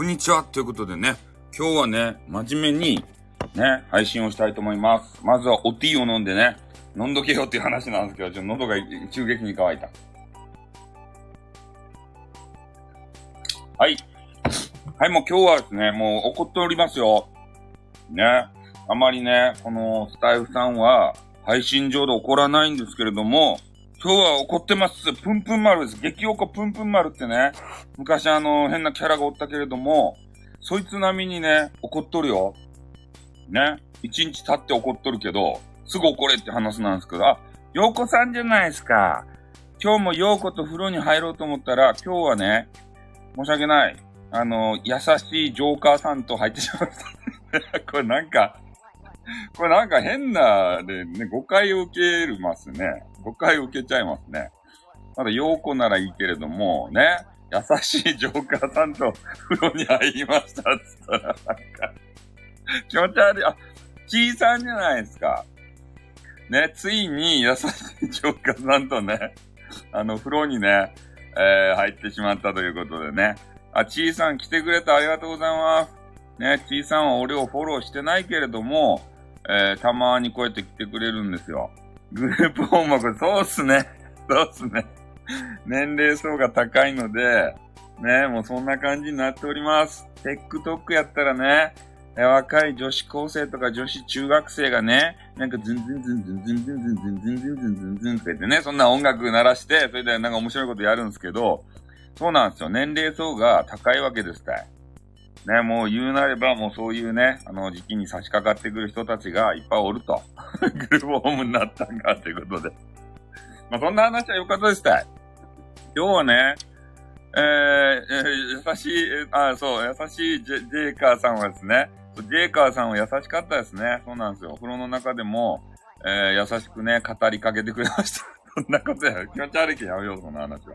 こんにちはということでね、今日はね、真面目にね、配信をしたいと思います。まずはおティーを飲んでね、飲んどけよっていう話なんですけど、ちょっと喉が急激に乾いた。はい。はい、もう今日はですね、もう怒っておりますよ。ね。あまりね、このスタイフさんは配信上で怒らないんですけれども、今日は怒ってます。プンプン丸です。激怒プンプン丸ってね、昔あの、変なキャラがおったけれども、そいつ並みにね、怒っとるよ。ね。一日経って怒っとるけど、すぐ怒れって話なんですけど、あ、洋子さんじゃないですか。今日も洋子と風呂に入ろうと思ったら、今日はね、申し訳ない。あの、優しいジョーカーさんと入ってしまいました。これなんか、これなんか変なでね、誤解を受けるますね。誤解を受けちゃいますね。まだ陽子ならいいけれども、ね、優しいジョーカーさんと 風呂に入りましたっつったら、なんか、気持ち悪い。あ、キーさんじゃないですか。ね、ついに優しいジョーカーさんとね、あの、風呂にね、えー、入ってしまったということでね。あ、ちーさん来てくれてありがとうございます。ね、ちーさんは俺をフォローしてないけれども、えー、たまにこうやって来てくれるんですよ。グループホームはそうっすね。そうっすね。年齢層が高いので、ね、もうそんな感じになっております。TikTok やったらね、若い女子高生とか女子中学生がね、なんかズンズンズンズンズンズンズンズンズンズンズンズンズンズンって言ってね、そんな音楽鳴らして、それでなんか面白いことやるんですけど、そうなんですよ。年齢層が高いわけですたい。ね、もう言うなればもうそういうね、あの時期に差し掛かってくる人たちがいっぱいおると。グループホームになったんかということで。まあそんな話は良かったですた。今日はね、えー、優しい、あ、そう、優しいジェジェイカーさんはですね、ジェイカーさんは優しかったですね。そうなんですよ。お風呂の中でも、えー、優しくね、語りかけてくれました。そんなことや、気持ち悪いけどやめよう、そんな話は。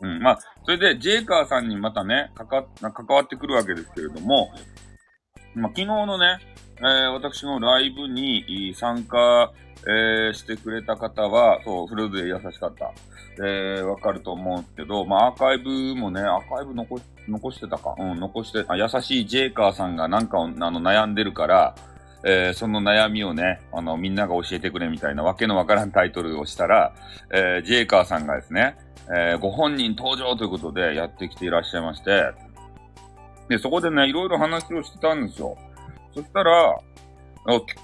うん。まあ、それで、ジェイカーさんにまたね、かか、関わってくるわけですけれども、まあ、昨日のね、えー、私のライブに参加、えー、してくれた方は、そう、フルで優しかった。えー、わかると思うんですけど、まあ、アーカイブもね、アーカイブ残し、残してたか。うん、残して、あ、優しいジェイカーさんがなんかをあの、悩んでるから、えー、その悩みをね、あの、みんなが教えてくれみたいなわけのわからんタイトルをしたら、えー、ジェイカーさんがですね、えー、ご本人登場ということでやってきていらっしゃいまして、で、そこでね、いろいろ話をしてたんですよ。そしたら、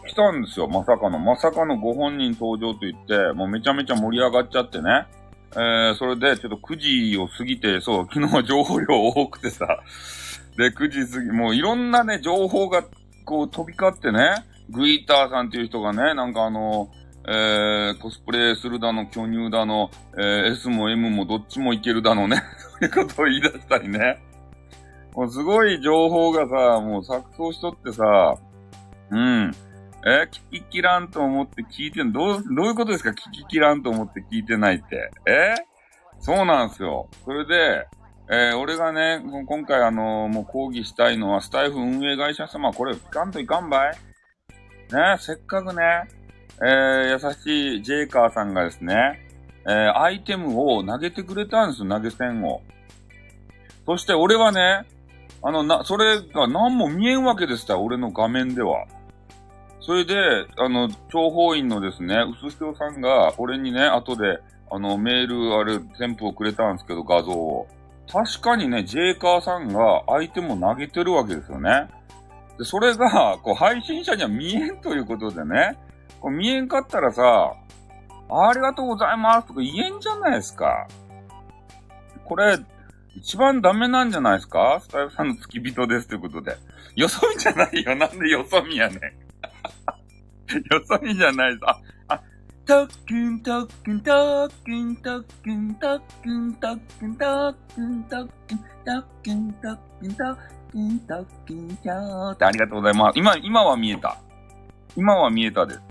来たんですよ、まさかの。まさかのご本人登場と言って、もうめちゃめちゃ盛り上がっちゃってね。えー、それでちょっと9時を過ぎて、そう、昨日情報量多くてさ。で、9時過ぎ、もういろんなね、情報がこう飛び交ってね、グイーターさんっていう人がね、なんかあの、えー、コスプレするだの、巨乳だの、えー、S も M もどっちもいけるだのね、そういうことを言い出したりね。もうすごい情報がさ、もう錯綜しとってさ、うん。え聞ききらんと思って聞いてん、どう、どういうことですか？聞ききらんと思って聞いてないって。えそうなんですよ。それで、えー、俺がね、今回あのー、もう講義したいのは、スタイフ運営会社様、これ、聞かんといかんばいね、せっかくね、えー、優しいジェイカーさんがですね、えー、アイテムを投げてくれたんですよ、投げ銭を。そして俺はね、あの、な、それが何も見えんわけですた俺の画面では。それで、あの、諜報員のですね、薄潮さんが、俺にね、後で、あの、メール、あれ、添付をくれたんですけど、画像を。確かにね、ジェイカーさんが相手も投げてるわけですよね。で、それが、こう、配信者には見えんということでね、こう見えんかったらさ、ありがとうございますとか言えんじゃないですか。これ、一番ダメなんじゃないですか？スタイルさんの付き人ですということで。よそ見じゃないよ。なんでよそ見やねん。よそ見じゃないです。あ、あ、たっくんたっくんたっくんたっくんたっくんたっくんたっくんたっくんたっくんたっくんたっくんたっくんたーってありがとうございます。今、今は見えた。今は見えたです。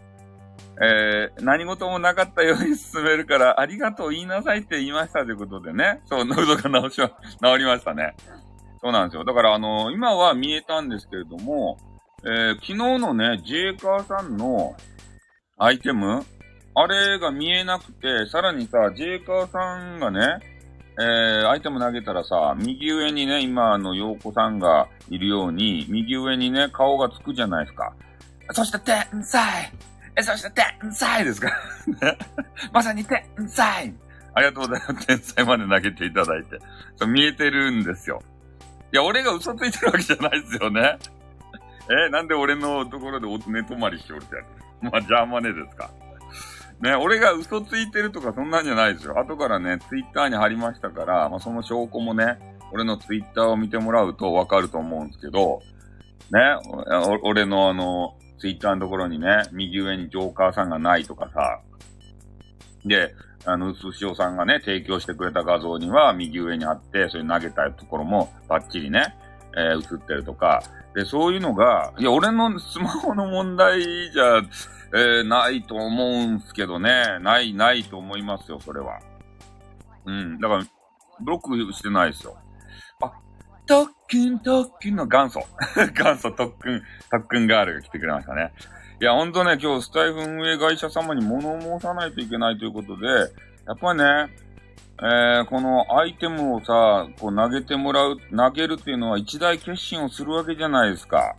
えー、何事もなかったように進めるから、ありがとう言いなさいって言いましたということでね。そう、喉が治しま、治りましたね。そうなんですよ。だから、あのー、今は見えたんですけれども、えー、昨日のね、ジェイカーさんのアイテムあれが見えなくて、さらにさ、ジェイカーさんがね、えー、アイテム投げたらさ、右上にね、今、あの、洋子さんがいるように、右上にね、顔がつくじゃないですか。そして天才え、そして天才ですか？まさに天才ありがとうございます。天才まで投げていただいて。見えてるんですよ。いや、俺が嘘ついてるわけじゃないですよね。え、なんで俺のところで寝泊まりしておるってやつ？まあ、ジャーマネですか。ね、俺が嘘ついてるとかそんなんじゃないですよ。後からね、ツイッターに貼りましたから、まあ、その証拠もね、俺のツイッターを見てもらうとわかると思うんですけど、ね、俺のあの、ツイッターのところにね、右上にジョーカーさんがないとかさ、で、あの、うすしおさんがね、提供してくれた画像には右上にあって、それ投げたところもバッチリね、えー、映ってるとか、で、そういうのが、いや、俺のスマホの問題じゃ、えー、ないと思うんすけどね。ない、ないと思いますよ、それは。うん。だから、ブロックしてないですよ。特訓、特訓の元祖。元祖特訓、特訓ガールが来てくれましたね。いや、ほんとね、今日スタイフ運営会社様に物申さないといけないということで、やっぱりね、えー、このアイテムをさ、こう投げてもらう、投げるっていうのは一大決心をするわけじゃないですか。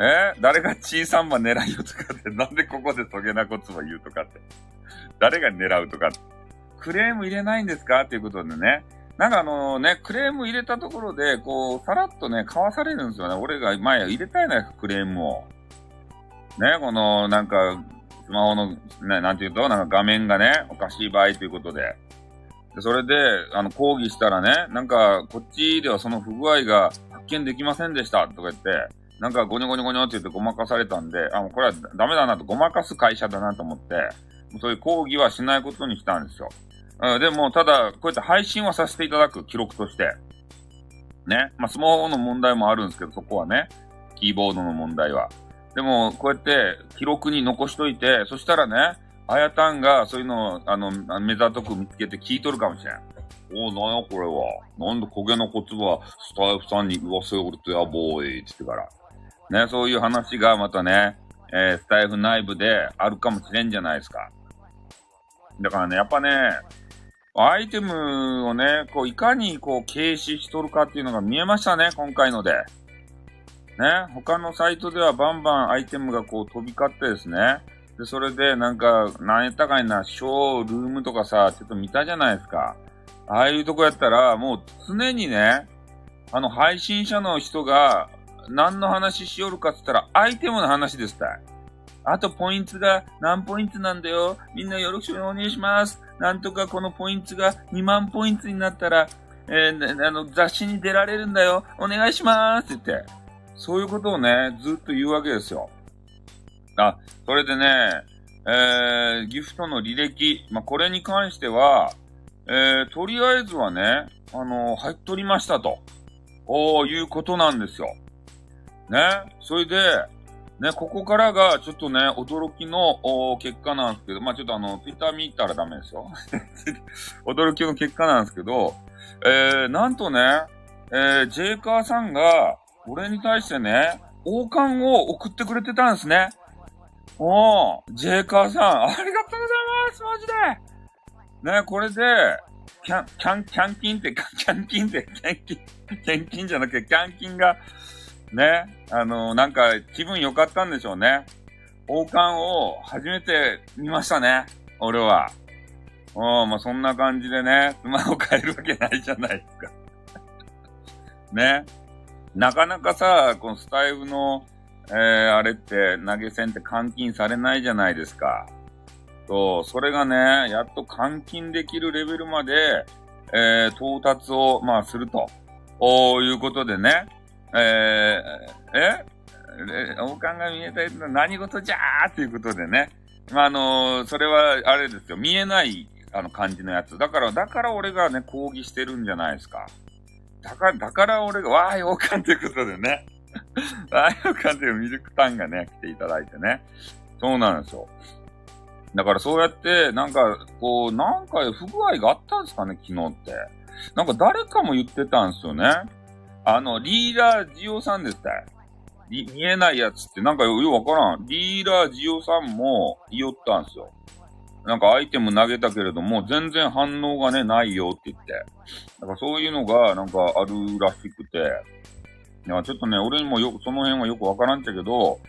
え？ー、誰が小さんば狙いよとかって、なんでここでトゲなこつば言うとかって。誰が狙うとか。クレーム入れないんですか？っていうことでね。なんかあのね、クレーム入れたところで、こう、さらっとね、かわされるんですよね。俺が前入れたいな、クレームを。ね、この、なんか、スマホの、ね、なんていうと、なんか画面がね、おかしい場合ということで。でそれで、あの、抗議したらね、なんか、こっちではその不具合が発見できませんでしたとか言って、なんかゴニョゴニョゴニョって言ってごまかされたんで、あ、もうこれはダメだなと、ごまかす会社だなと思って、そういう抗議はしないことにしたんですよ。うん、でも、ただ、こうやって配信はさせていただく、記録として。ね。まあ、スマホの問題もあるんですけど、そこはね。キーボードの問題は。でも、こうやって記録に残しといて、そしたらね、あやたんがそういうのを、あの、目ざとく見つけて聞いとるかもしれん。おなんやこれは。なんで焦げのコツはスタイフさんに言わせおるとやぼーい、って言ってから。ね、そういう話がまたね、えー、スタイフ内部であるかもしれんじゃないですか。だからね、やっぱね、アイテムをね、こう、いかにこう、軽視しとるかっていうのが見えましたね、今回ので。ね、他のサイトではバンバンアイテムがこう飛び交ってですね。で、それでなんか、何やったかいな、ショールームとかさ、ちょっと見たじゃないですか。ああいうとこやったら、もう常にね、あの配信者の人が何の話しよるかって言ったら、アイテムの話ですたい。あと、ポイントが何ポイントなんだよ。みんなよろしくお願いします。なんとかこのポイントが2万ポイントになったら、えー、あの、雑誌に出られるんだよ。お願いしますって言って。そういうことをね、ずっと言うわけですよ。あ、それでね、えー、ギフトの履歴。まあ、これに関しては、えー、とりあえずはね、あのー、入っとりましたと。こういうことなんですよ。ね。それで、ね、ここからがちょっとね、驚きの結果なんですけど、まあちょっとあの、ツイッター見たらダメですよ。驚きの結果なんですけど、えー、なんとね、えー、ジェイカーさんが、俺に対してね、王冠を送ってくれてたんですね。おー、ジェイカーさん、ありがとうございますマジでね、これで、キャン、キャン、キャンキンって、キャンキンって、キャンキン、キャンキンじゃなくて、キャンキンが、ね、あの、なんか気分良かったんでしょうね。王冠を初めて見ましたね。俺は。うん、まあ、そんな感じでね、スマホ変えるわけないじゃないですか。ね。なかなかさ、このスタイルの、えー、あれって投げ銭って換金されないじゃないですか。そう、それがね、やっと換金できるレベルまで、えー、到達を、まあ、すると、おいうことでね。えー、え王冠が見えたやつは何事じゃーっていうことでね。まあ、あのー、それは、あれですよ。見えない、あの、感じのやつ。だから、だから俺がね、抗議してるんじゃないですか。だから、だから俺が、わーい、王冠ということでね。わーい、王冠というミルクタンがね、来ていただいてね。そうなんですよ。だからそうやって、なんか、こう、なんか不具合があったんですかね、昨日って。なんか誰かも言ってたんですよね。あの、リーラージオさんですたい。見えないやつってなんかようわからん。リーラージオさんも言おったんすよ。なんかアイテム投げたけれども、全然反応がね、ないよって言って。だからそういうのが、なんかあるらしくて。いや、ちょっとね、俺にもよく、その辺はよくわからんちゃけど、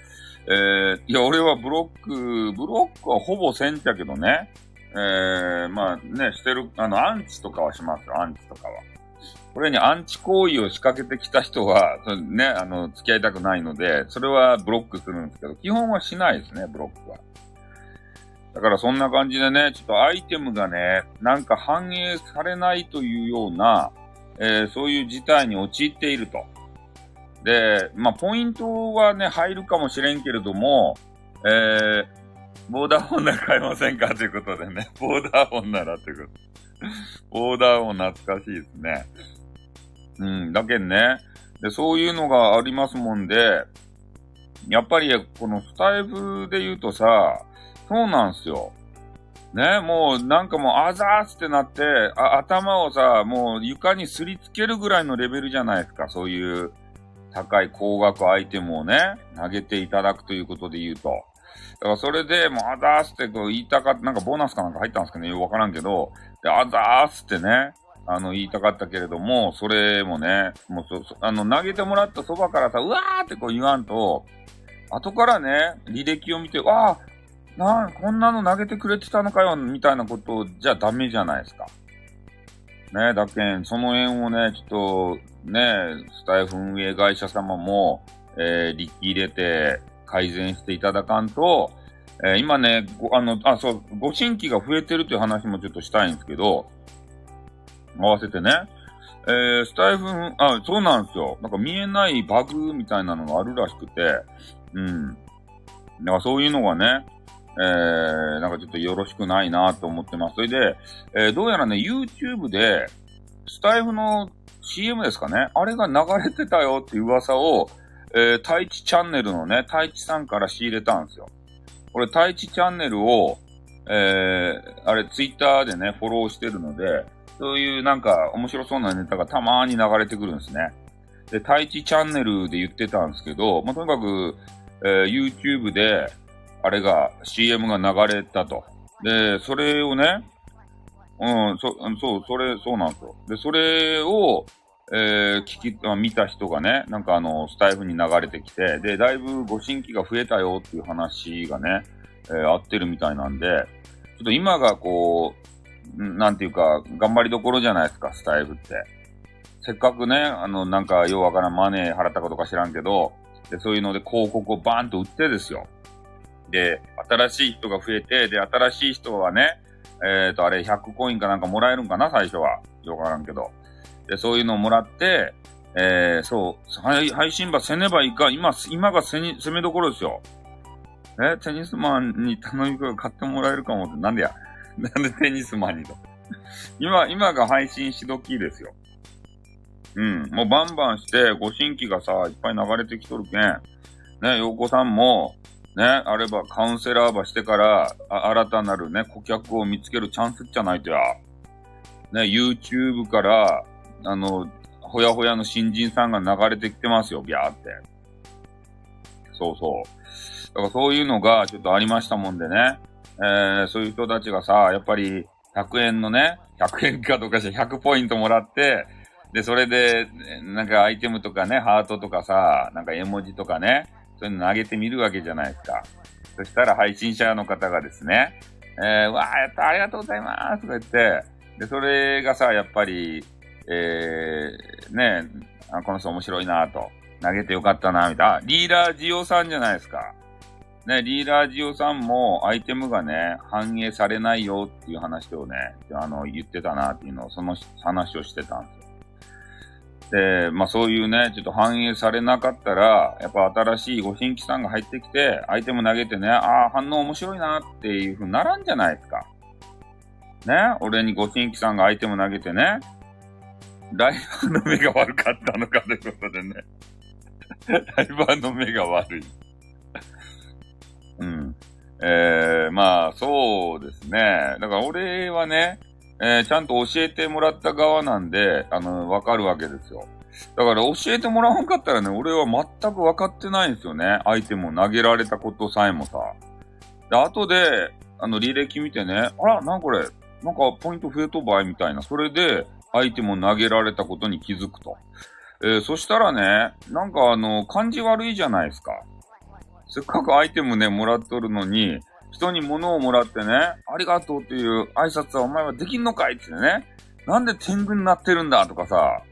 えー、いや、俺はブロック、ブロックはほぼせんちゃけどね。えー、まあね、してる、あの、アンチとかはしますよ、アンチとかは。これにアンチ行為を仕掛けてきた人は、ね、あの、付き合いたくないので、それはブロックするんですけど、基本はしないですね、ブロックは。だからそんな感じでね、ちょっとアイテムがね、なんか反映されないというような、えー、そういう事態に陥っていると。で、まあ、ポイントはね、入るかもしれんけれども、えー、ボーダーフォンなら買えませんか？ということでね、ボーダーフォンならということ。ボーダーフォン懐かしいですね。うん、だけんね。で、そういうのがありますもんで、やっぱり、このスタイフで言うとさ、そうなんすよ。ね、もうなんかもうあざーすってなって、あ、頭をさ、もう床にすりつけるぐらいのレベルじゃないですか。そういう高い高額アイテムをね、投げていただくということで言うと。だからそれで、もうあざーすってこう言いたかった、なんかボーナスかなんか入ったんですかねよくわからんけど、で、あざーすってね、あの、言いたかったけれども、それもね、もうそ、あの、投げてもらったそばからさ、うわーってこう言わんと、後からね、履歴を見て、わあ、なこんなの投げてくれてたのかよ、みたいなことじゃダメじゃないですか。ね、だけん、その辺をね、ちょっと、ね、スタイフ運営会社様も、えー、力入れて改善していただかんと、えー、今ね、ごあの、あ、そう、ご新規が増えてるという話もちょっとしたいんですけど、合わせてね。えー、スタイフ、あ、そうなんですよ。なんか見えないバグみたいなのがあるらしくて、うん。だかそういうのがね、えー、なんかちょっとよろしくないなと思ってます。それで、えー、どうやらね、YouTube で、スタイフの CM ですかねあれが流れてたよっていう噂を、えー、太一チャンネルのね、太一さんから仕入れたんですよ。これ、太一チャンネルを、えー、あれ、ツイッターでね、フォローしてるので、そういうなんか面白そうなネタがたまーに流れてくるんですね。で、太一チャンネルで言ってたんですけど、まあ、とにかく、えー、YouTube で、あれが、CM が流れたと。で、それをね、うん、そ、そう、それ、そうなんですよ。で、それを、えー、聞き、見た人がね、なんかあの、スタイフに流れてきて、で、だいぶご新規が増えたよっていう話がね、えー、合ってるみたいなんで、ちょっと今がこう、なんていうか、頑張りどころじゃないですか、スタイフって。せっかくね、あの、なんか、ようわからんマネー払ったことか知らんけど、で、そういうので広告をバーンと売ってですよ。で、新しい人が増えて、で、新しい人はね、えっ、ー、と、あれ100コインかなんかもらえるんかな、最初は。よくわからんけど。で、そういうのをもらって、えー、そう、配信場せねばいいか、今、今がせに攻めどころですよ。え、テニスマンに頼みが買ってもらえるかもって、なんでや。なんでテニスマンにと。今、今が配信しどきですよ。うん。もうバンバンして、ご新規がさ、いっぱい流れてきとるけん。ね、洋子さんも、ね、あればカウンセラーばしてから、新たなるね、顧客を見つけるチャンスじゃないとや。ね、YouTube から、あの、ほやほやの新人さんが流れてきてますよ、ビャーって。そうそう。だからそういうのがちょっとありましたもんでね。えー、そういう人たちがさ、やっぱり100円のね、100円かどうかして100ポイントもらって、で、それで、なんかアイテムとかね、ハートとかさ、なんか絵文字とかね、そういうの投げてみるわけじゃないですか。そしたら配信者の方がですね、えー、わあ、やった、ありがとうございますとか言って、で、それがさ、やっぱり、えー、ね、あこの人面白いなと、投げてよかったなみたいな。リーダージオさんじゃないですか。ね、リーダージオさんもアイテムがね、反映されないよっていう話をね、あの、言ってたなっていうのを、その話をしてたんですよ。で、まあそういうね、ちょっと反映されなかったら、やっぱ新しいご新規さんが入ってきて、アイテム投げてね、ああ、反応面白いなっていう風にならんじゃないですか。ね、俺にご新規さんがアイテム投げてね、ライバーの目が悪かったのかということでね。ライバーの目が悪い。うん。えー、まあ、そうですね。だから俺はね、えー、ちゃんと教えてもらった側なんで、あの、わかるわけですよ。だから教えてもらわんかったらね、俺は全く分かってないんですよね。相手も投げられたことさえもさ。で、後で、あの、履歴見てね、あら、なんこれ、なんかポイント増えとばいみたいな。それで、相手も投げられたことに気づくと。えー、そしたらね、なんかあの、感じ悪いじゃないですか。せっかくアイテムね、もらっとるのに、人に物をもらってね、ありがとうっていう挨拶はお前はできんのかいってね、なんで天狗になってるんだとかさ、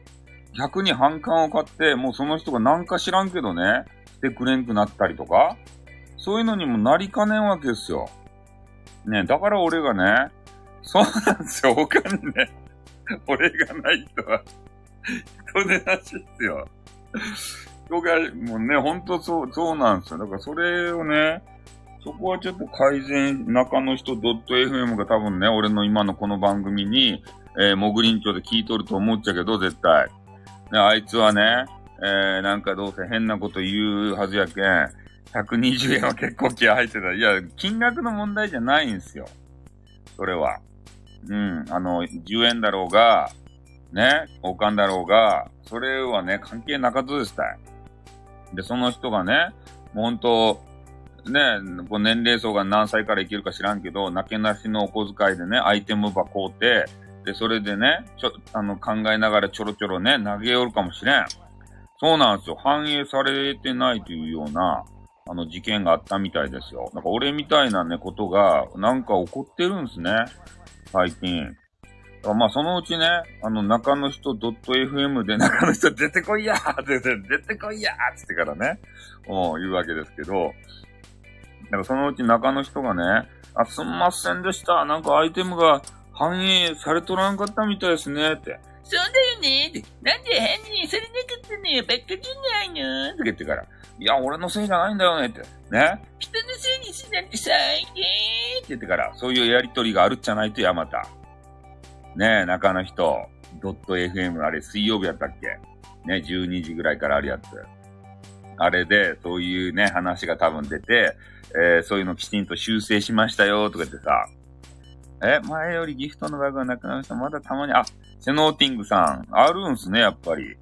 逆に反感を買って、もうその人がなんか知らんけどね、してくれんくなったりとか、そういうのにもなりかねんわけですよ。ね、だから俺がね、そうなんですよ、他にね、俺がない人は、人でなしですよ。人が、もうね、ほんとそう、そうなんですよ。だからそれをね、そこはちょっと改善、中の人 .fm が多分ね、俺の今のこの番組に、えー、もぐりんちょで聞いとると思っちゃけど、絶対。ね、あいつはね、えー、なんかどうせ変なこと言うはずやけん、120円は結構気合入ってた。いや、金額の問題じゃないんすよ。それは。うん、あの、10円だろうが、ね、交換だろうが、それはね、関係なかったですたい。で、その人がね、もうほんと、ね、こう年齢層が何歳から生きるか知らんけど、なけなしのお小遣いでね、アイテム箱をて、で、それでね、ちょ、あの、考えながらちょろちょろね、投げよるかもしれん。そうなんですよ。反映されてないというような、あの、事件があったみたいですよ。なんか俺みたいなね、ことが、なんか起こってるんですね。最近。まあ、そのうちね、あの、中の人 .fm で中の人出てこいやーって出てこいやーってからね、う言うわけですけど、だからそのうち中の人がね、あ、すんませんでした。なんかアイテムが反映されとらんかったみたいですね、って。そうだよねって。なんで犯人されなかったのよ。ばっかじゃないのって言ってから。いや、俺のせいじゃないんだよねって。ね。人のせいにしなんて最低って言ってから、そういうやりとりがあるっちゃないとやまた。ねえ、中の人、ドット FM、あれ水曜日やったっけ？ね、12時ぐらいからあるやつ。あれで、そういうね、話が多分出て、えー、そういうのきちんと修正しましたよ、とか言ってさ、え、前よりギフトのバグがなくなりました。まだたまに、あ、セノーティングさん、あるんすね、やっぱり。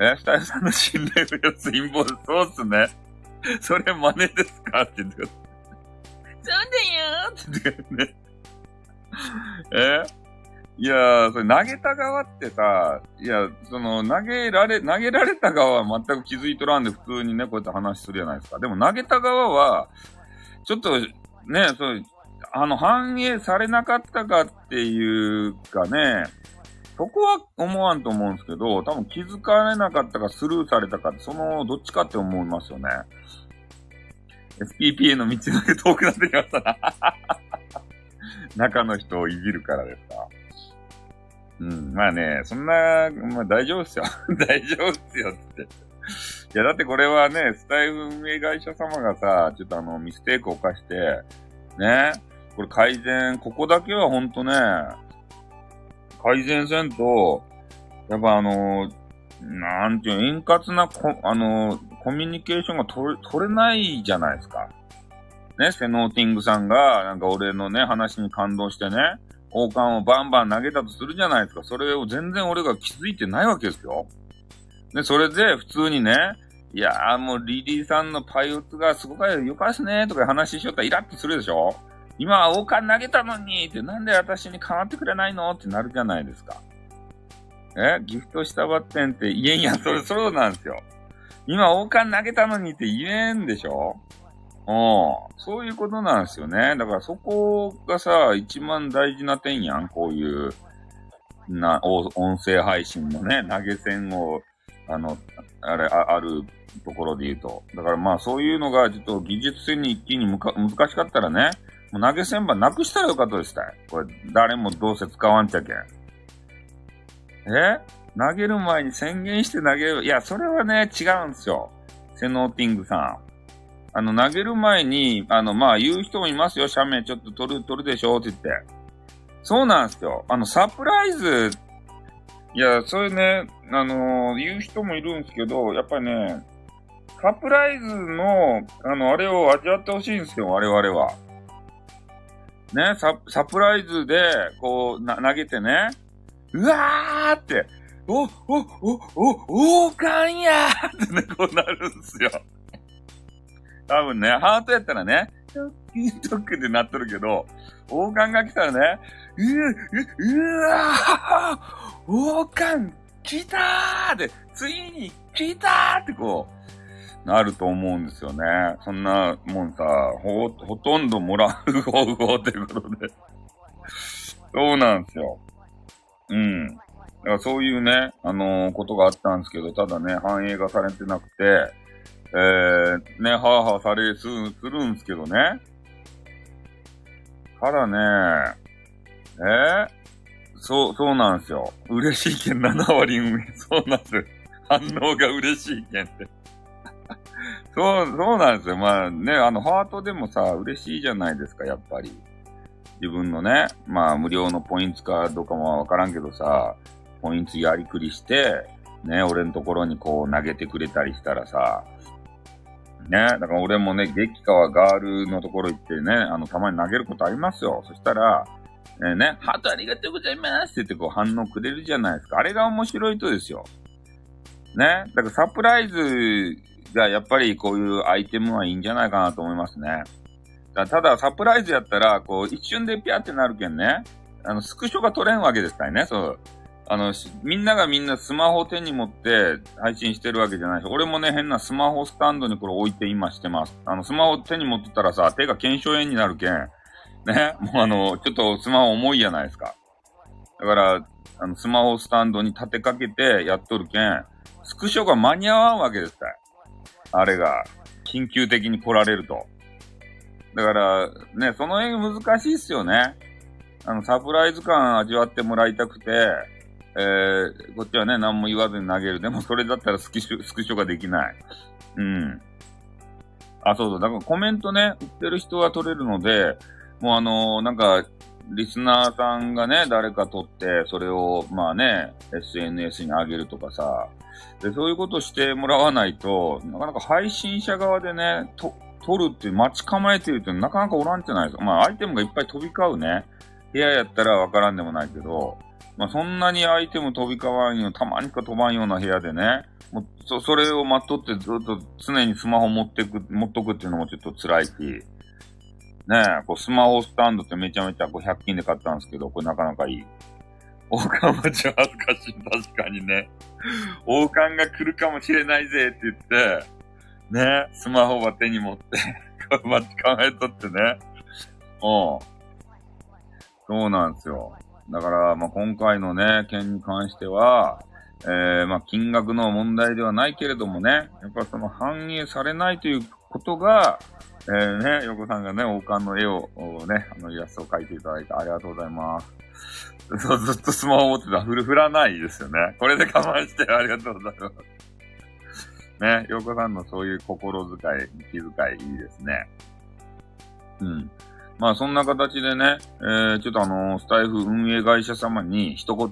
え、スタイルさんの信頼のやつ、陰謀で、そうっすね。それ真似ですか？って言ってそうだよ って言ってね。え？いやー、それ投げた側ってさ、いや、その、投げられ、投げられた側は全く気づいとらんで普通にね、こうやって話するじゃないですか。でも投げた側は、ちょっと、ね、そう、あの、反映されなかったかっていうかね、そこは思わんと思うんですけど、多分気づかれなかったかスルーされたかそのどっちかって思いますよね。SPPA の道のり遠くなってきましたな。中の人をいじるからですか。うん、まあね、そんな、まあ大丈夫っすよ。大丈夫っすよって。いや、だってこれはね、スタイル運営会社様がさ、ちょっとあの、ミステイクを犯して、ね、これ改善、ここだけはほんとね、改善せんと、やっぱあの、なんていう円滑なコ、あの、コミュニケーションが取れ、取れないじゃないですか。ね、セノーティングさんが、なんか俺のね、話に感動してね、王冠をバンバン投げたとするじゃないですか。それを全然俺が気づいてないわけですよ。で、それで普通にね、いやーもうリリーさんのパイオツがすごくよかっすねとか話しよったらイラッとするでしょ今、王冠投げたのにって、なんで私に変わってくれないの？ってなるじゃないですか。え？ギフトしたばってんって言えんや、それ、そうなんですよ。今、王冠投げたのにって言えんでしょうん。そういうことなんですよね。だからそこがさ、一番大事な点やん。こういう、な、音声配信のね、投げ銭を、あの、あれ、ああるところで言うと。だからまあそういうのがちょっと技術性に一気にむか難しかったらね、もう投げ銭場なくしたらよかったですたい。これ、誰もどうせ使わんちゃけん。え？投げる前に宣言して投げる。いや、それはね、違うんですよ。セノーティングさん。あの、投げる前に、あの、まあ、言う人もいますよ。写メちょっと取る、取るでしょって言って。そうなんですよ。あの、サプライズ、いや、それね、あのー、言う人もいるんですけど、やっぱりね、サプライズの、あの、あれを味わってほしいんですよ、我々は。ね、ササプライズで、こう、な、投げてね、うわーって、お、お、お、お、王冠やーってね、こうなるんですよ。多分ね、ハートやったらね、トック、トックってなっとるけど、王冠が来たらね、うう、う、うわー王冠来たーって、ついに来たーってこう、なると思うんですよね。そんなもんさ、ほ、ほとんどもらう方法ってことで。そうなんですよ。うん。だからそういうね、あのーことがあったんですけど、ただね、反映がされてなくて、えー、ね、はぁはぁされ、す、するんすけどね。ただね、えー、そう、そうなんすよ。嬉しい件7割運営。そうなんです。反応が嬉しい件って。そう、そうなんですよ。まあね、あの、ハートでもさ、嬉しいじゃないですか、やっぱり。自分のね、まあ無料のポイントかどうかもわからんけどさ、ポイントやりくりして、ね、俺のところにこう投げてくれたりしたらさ、ね、だから俺もね、激川ガールのところ行ってね、あの、たまに投げることありますよ。そしたら、えーね、ハートありがとうございますって言ってこう反応くれるじゃないですか。あれが面白いとですよ。ね、だからサプライズがやっぱりこういうアイテムはいいんじゃないかなと思いますね。だただサプライズやったら、こう一瞬でピャってなるけんね、あの、スクショが取れんわけですからね、そう。あの、みんながみんなスマホを手に持って配信してるわけじゃないし、俺もね、変なスマホスタンドにこれ置いて今してます。あの、スマホ手に持ってたらさ、手が腱鞘炎になるけん、ね、もうあの、ちょっとスマホ重いじゃないですか。だから、あの、スマホスタンドに立てかけてやっとるけん、スクショが間に合わんわけですから。あれが、緊急的に来られると。だから、ね、その辺難しいっすよね。あの、サプライズ感味わってもらいたくて、えー、こっちはね、何も言わずに投げる。でもそれだったらスクショ、スクショができない。うん。あ、そうそう。だからコメントね、売ってる人は取れるので、もうあのーなんか、リスナーさんがね、誰か撮って、それを、まあね、SNS に上げるとかさ、で、そういうことしてもらわないと、なかなか配信者側でね、と、撮るって待ち構えてるってなかなかおらんじゃないですか。まあ、アイテムがいっぱい飛び交うね。部屋やったらわからんでもないけど、まあ、そんなにアイテム飛び交わんよ、たまにしか飛ばんような部屋でね、もう、そ、それを待っとってずっと常にスマホ持ってく、持っとくっていうのもちょっと辛いし、ねえ、こうスマホスタンドってめちゃめちゃこう100均で買ったんですけど、これなかなかいい。王冠はちょ恥ずかしい。確かにね。王冠が来るかもしれないぜって言って、ね、スマホは手に持って、こう待ち構えとってね。うん。そうなんですよ。だから、まあ、今回のね、件に関しては、えー、まあ、金額の問題ではないけれどもね、やっぱその反映されないということが、えー、ね、横さんがね、王冠の絵を、ね、あのイラストを描いていただいてありがとうございます。そうずっとスマホ持ってたら振る、振らないですよね。これで我慢してありがとうございます。ね、横さんのそういう心遣い、気遣いいいですね。うん。まあそんな形でね、えー、ちょっとあのスタイフ運営会社様に一言、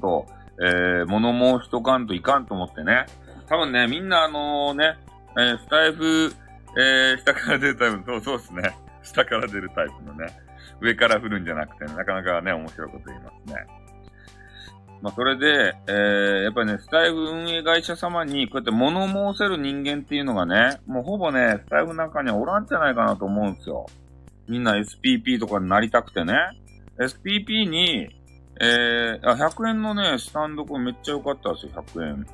えー、物申しとかんといかんと思ってね。多分ね、みんなあのね、えー、スタイフ、えー、下から出るタイプ、そうそうですね。下から出るタイプのね。上から振るんじゃなくてね、なかなかね、面白いこと言いますね。まあ、それで、えー、やっぱりね、スタイフ運営会社様に、こうやって物申せる人間っていうのがね、もうほぼね、スタイフの中にはおらんじゃないかなと思うんですよ。みんな SPP とかになりたくてね。SPP に、えー、あ、100円のね、スタンドこれめっちゃ良かったですよ、100円。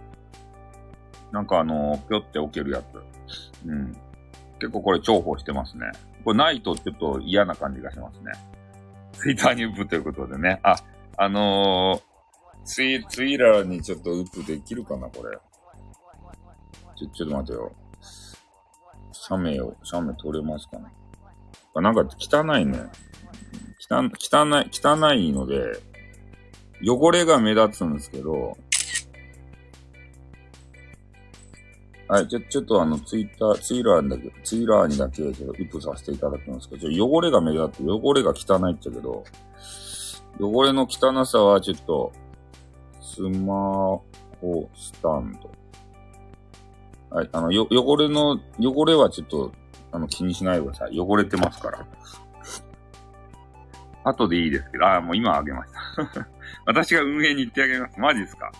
なんかあの、ぴょって置けるやつ。うん。結構これ重宝してますね。これないとちょっと嫌な感じがしますね。ツイッターにウップということでね。あ、あのー、ツイ、ツイラーにちょっとウップできるかな、これ。ちょ、ちょっと待てよ。写メを、写メ撮れますかね。なんか汚いね。汚、汚い、汚いので、汚れが目立つんですけど、はい、ちょ、ちょっとあの、ツイッター、ツイラーにだけ、ツイラーにだけ、ちょっとウップさせていただきますけど、ちょ汚れが目立って、汚れが汚いっちゃけど、汚れの汚さはちょっと、スマホスタンド。はい、あの、よ、汚れの、汚れはちょっと、あの、気にしないでください。汚れてますから。後でいいですけど、ああ、もう今あげました。私が運営に行ってあげます。マジですか？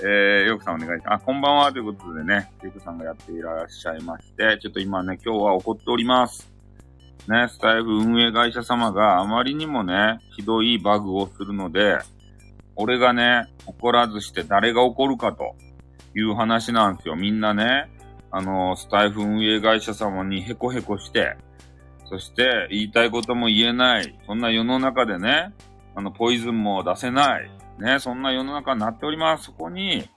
えー、よくさんお願いします。あ、こんばんはということでね、ゆくさんがやっていらっしゃいまして、ちょっと今ね、今日は怒っております。ね、スタイフ運営会社様があまりにもね、ひどいバグをするので、俺がね、怒らずして誰が怒るかという話なんですよ。みんなね、あの、スタイフ運営会社様にヘコヘコして、そして言いたいことも言えない、そんな世の中でね、あの、ポイズンも出せない、ね、そんな世の中になっております。そこに、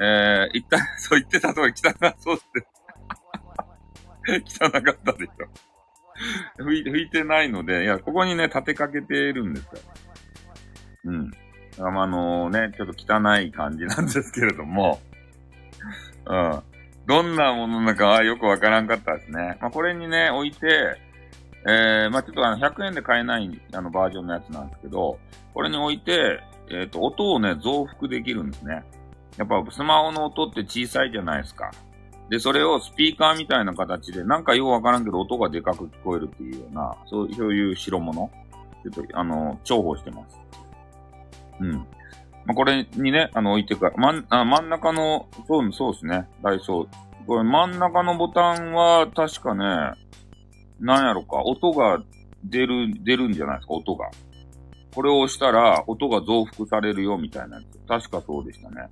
えー、一旦、そう言ってたとおり汚そうって。汚かったでしょ。拭い拭いてないので、いや、ここにね、立てかけてるんですよ。うん。あまあ、あのね、ちょっと汚い感じなんですけれども、うん。どんなものなのかはよくわからんかったですね。まあ、これにね、置いて、えー、まあ、ちょっとあの、100円で買えないあのバージョンのやつなんですけど、これに置いて、えっ、ー、と、音をね、増幅できるんですね。やっぱスマホの音って小さいじゃないですか。で、それをスピーカーみたいな形で、なんかようわからんけど音がでかく聞こえるっていうような、そういう代物。ちょっと、あの、重宝してます。うん。まあ、これにね、あの、置いてから、ま、あ真ん中の、そう、そうですね。ダイソー。これ真ん中のボタンは、確かね、なんやろか、音が出る、出るんじゃないですか、音が。これを押したら、音が増幅されるよ、みたいなやつ。確かそうでしたね。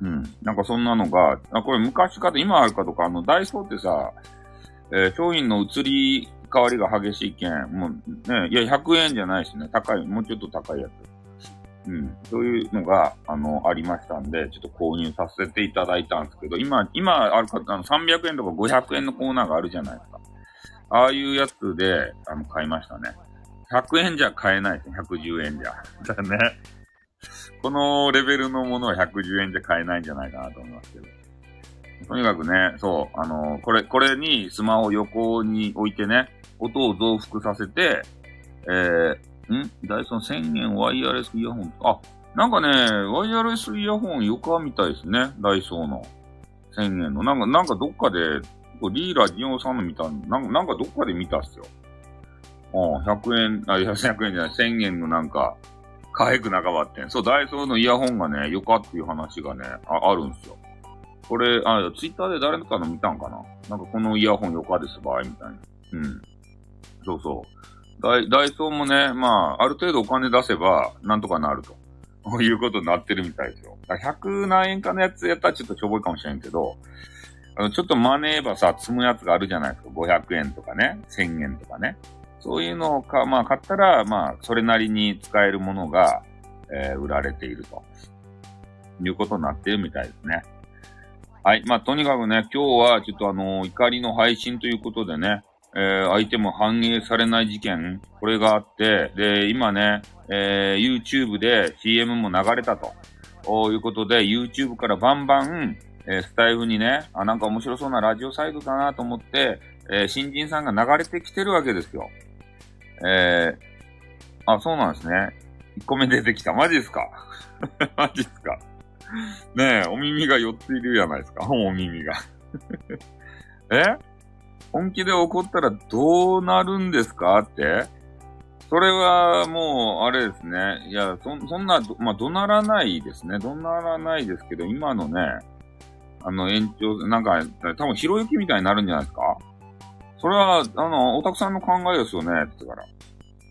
うん。なんかそんなのが、あ、これ昔かと今あるかとか、あの、ダイソーってさ、えー、商品の移り変わりが激しいけん、もうね、いや、100円じゃないしね、高い、もうちょっと高いやつ。うん。そういうのが、あの、ありましたんで、ちょっと購入させていただいたんですけど、今、今あるか、あの、300円とか500円のコーナーがあるじゃないですか。ああいうやつで、あの、買いましたね。100円じゃ買えないですね、110円じゃ。だね。このレベルのものは110円じゃ買えないんじゃないかなと思いますけど。とにかくね、そう、あの、これ、これにスマホ横に置いてね、音を増幅させて、えー、ん？ダイソン1000円ワイヤレスイヤホン？あ、なんかね、ワイヤレスイヤホンよかみたいですね。ダイソーの。1000円の。なんか、なんかどっかで、リーラジオさんの見たなんか、なんかどっかで見たっすよ。うん、100円、あ、100円じゃない、1000円のなんか、可愛く中ばってん。そう、ダイソーのイヤホンがね、よかっていう話がね、ああるんすよ。これ、あ、ツイッターで誰かの見たんかな？なんかこのイヤホンよかです場合みたいな。うん。そうそう。ダイダイソーもね、まあ、ある程度お金出せば、なんとかなると。いうことになってるみたいですよ。100何円かのやつやったらちょっとしょぼいかもしれんけど、あの、ちょっとマネーばさ、積むやつがあるじゃないですか。500円とかね、1000円とかね。そういうのをか、まあ、買ったら、まあ、それなりに使えるものが、えー、売られていると。いうことになってるみたいですね。はい。まあ、とにかくね、今日はちょっとあのー、怒りの配信ということでね、えー、相手も反映されない事件、これがあって、で、今ね、えー、YouTube で CM も流れたと。いうことで、YouTube からバンバン、えー、スタイフにね、あ、なんか面白そうなラジオサイトだなと思って、えー、新人さんが流れてきてるわけですよ。えー、あ、そうなんですね。1個目出てきた。マジですか？マジですか？ねえ、お耳が4ついるじゃないですか。お耳が え？本気で怒ったらどうなるんですか？って。それはもう、あれですね。いや、そ、そんな、まあ、怒鳴らないですね。怒鳴らないですけど、今のね、あの延長、なんか、多分、ひろゆきみたいになるんじゃないですか？それは、あの、オタクさんの考えですよね、ってから。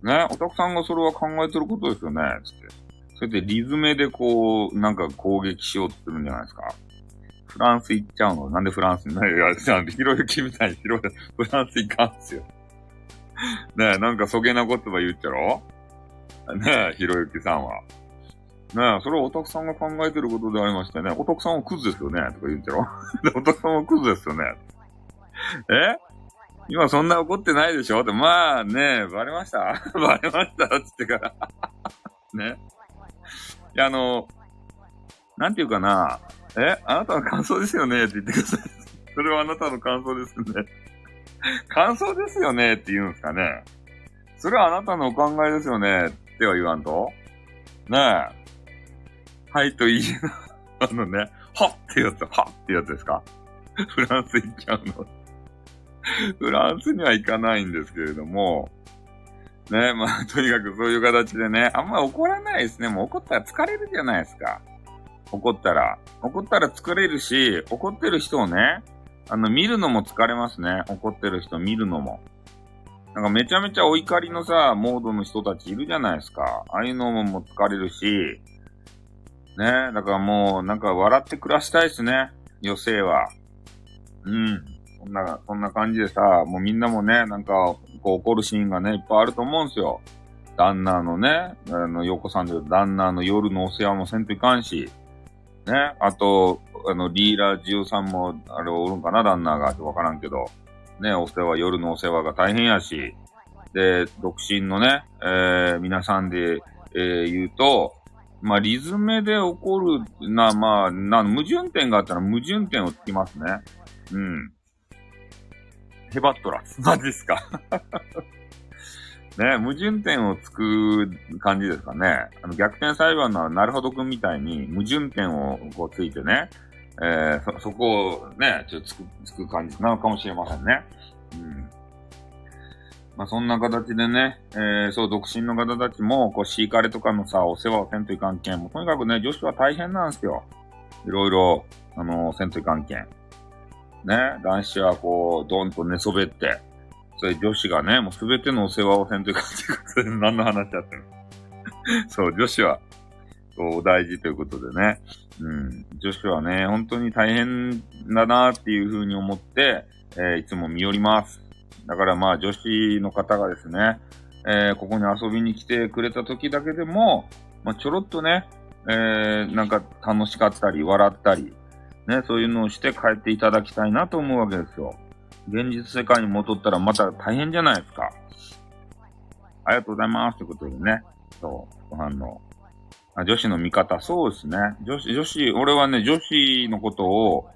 ね、オタクさんがそれは考えてることですよね、つって。それでリズムでこう、なんか攻撃しようとするんじゃないですか？フランス行っちゃうの？なんでフランスにないや、ひろゆきみたいにひろ、フランス行かんすよ。ねえ、なんかそげな言葉言っちゃろ？ねえ、ひろゆきさんは。ねえ、それはオタクさんが考えてることでありましてね、オタクさんはクズですよね？とか言っちゃろ？オタクさんはクズですよね？え？今そんな怒ってないでしょ？って、まあね、バレました？バレましたつってから。ね？いや、あの、なんていうかな。えあなたの感想ですよね？って言ってください。それはあなたの感想ですね？感想ですよね？って言うんですかね？それはあなたのお考えですよね？っては言わんと？ねえ。はいと言いな、あのね、はってやつ、はっってやつですか？フランス行っちゃうの。フランスには行かないんですけれども、ね、まあ、とにかくそういう形でね、あんま怒らないですね。もう怒ったら疲れるじゃないですか。怒ったら。怒ったら疲れるし、怒ってる人をね、あの、見るのも疲れますね。怒ってる人見るのも。なんかめちゃめちゃお怒りのさ、モードの人たちいるじゃないですか。ああいうのももう疲れるし、ね。だからもう、なんか笑って暮らしたいですね。余生は。うん。そんな、そんな感じでさ、もうみんなもね、なんか、こう怒るシーンがね、いっぱいあると思うんですよ。旦那のね、あの、横さんで旦那の夜のお世話もせんといかんし、ね、あと、あの、リーラージオさんも、あれおるんかな、旦那が、わからんけど、ね、お世話、夜のお世話が大変やし、で、独身のね、えー、皆さんで、えー、言うと、まあ、リズムで起こるな、まあ、な、矛盾点があったら矛盾点をつきますね。うん。ヘバットラス。マジっすか ね、矛盾点をつく感じですかね。あの逆転裁判のなるほどくんみたいに矛盾点をこうついてね、えー、そ、そこをね、ちょっとつく、つく感じなのかもしれませんね。うん。まあ、そんな形でね、えー、そう、独身の方たちも、こう、シーカレとかのさ、お世話をせんといかんけん。もうとにかくね、女子は大変なんですよ。いろいろ、あのー、せんといかんけん。ね、男子はこう、どんと寝そべって、それ女子がね、もうすべてのお世話をせんということで、何の話やってる そう、女子は、そう、大事ということでね。うん。女子はね、本当に大変だなっていうふうに思って、えー、いつも見寄ります。だからまあ女子の方がですね、えー、ここに遊びに来てくれた時だけでも、まあ、ちょろっとね、えー、なんか楽しかったり、笑ったり、ね、そういうのをして帰っていただきたいなと思うわけですよ。現実世界に戻ったらまた大変じゃないですか。ありがとうございますということでね。そう、ご飯の。あ女子の味方、そうですね。女子、女子、俺はね、女子のことを、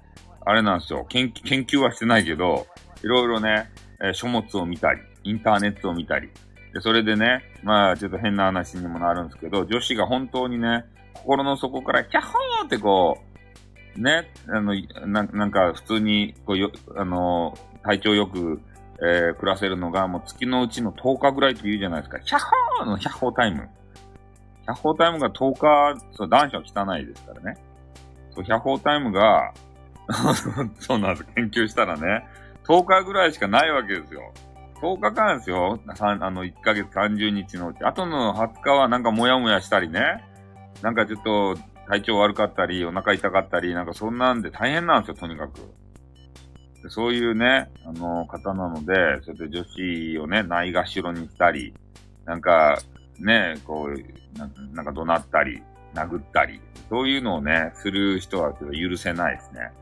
あれなんですよ。研研究はしてないけど、いろいろね、えー、書物を見たり、インターネットを見たり。で、それでね、まあ、ちょっと変な話にもなるんですけど、女子が本当にね、心の底から、キャッホーってこう、ね、あの、ななんか普通に、こうよ、あの、体調よく、えー、暮らせるのが、もう月のうちの10日ぐらいって言うじゃないですか。ヒャッホーのヒャッホータイム。ヒャッホータイムが10日、そう、男子は汚いですからね。そう、ヒャッホータイムが そうなんです。研究したらね、10日ぐらいしかないわけですよ。10日間ですよ。あの、1ヶ月30日のうち。あとの20日はなんかモヤモヤしたりね。なんかちょっと体調悪かったり、お腹痛かったり、なんかそんなんで大変なんですよ、とにかく。そういうね、あの、方なので、それで女子をね、ないがしろにしたり、なんか、ね、こうな、なんか怒鳴ったり、殴ったり、そういうのをね、する人は許せないですね。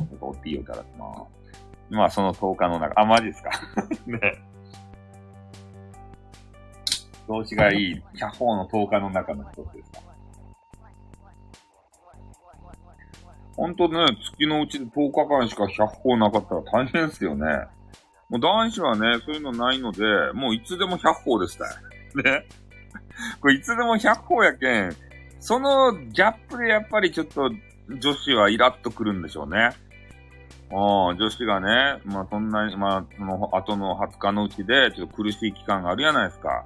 うん。おっていいよ、いただきます。まあ、その10日の中、あ、マジですか。ね。調子がいい、100歩の10日の中の一つですか。ほんとね、月のうちで10日間しか100歩なかったら大変ですよね。もう男子はね、そういうのないので、もういつでも100歩ですね。ね。これいつでも100歩やけん、そのギャップでやっぱりちょっと女子はイラッとくるんでしょうね。ああ、女子がね、まあそんなに、まあその後の20日のうちでちょっと苦しい期間があるじゃないですか。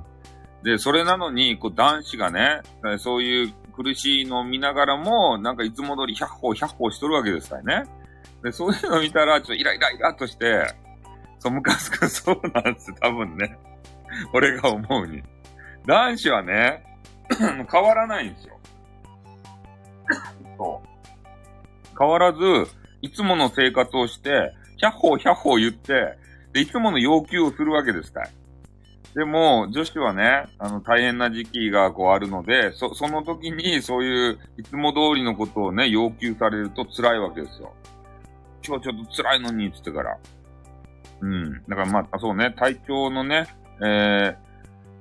で、それなのに、こう男子がね、そういう苦しいのを見ながらも、なんかいつも通り100歩100歩しとるわけですからね。で、そういうのを見たら、ちょっとイライライラとして、そう、ムカつくそうなんです多分ね。俺が思うに。男子はね、変わらないんですよ。そう。変わらず、いつもの生活をして、百歩百歩言って、で、いつもの要求をするわけですから。でも、女子はね、あの、大変な時期がこうあるので、そ、その時にそういういつも通りのことをね、要求されると辛いわけですよ。今日ちょっと辛いのに、つってから。うん。だからまあ、そうね、体調のね、えー、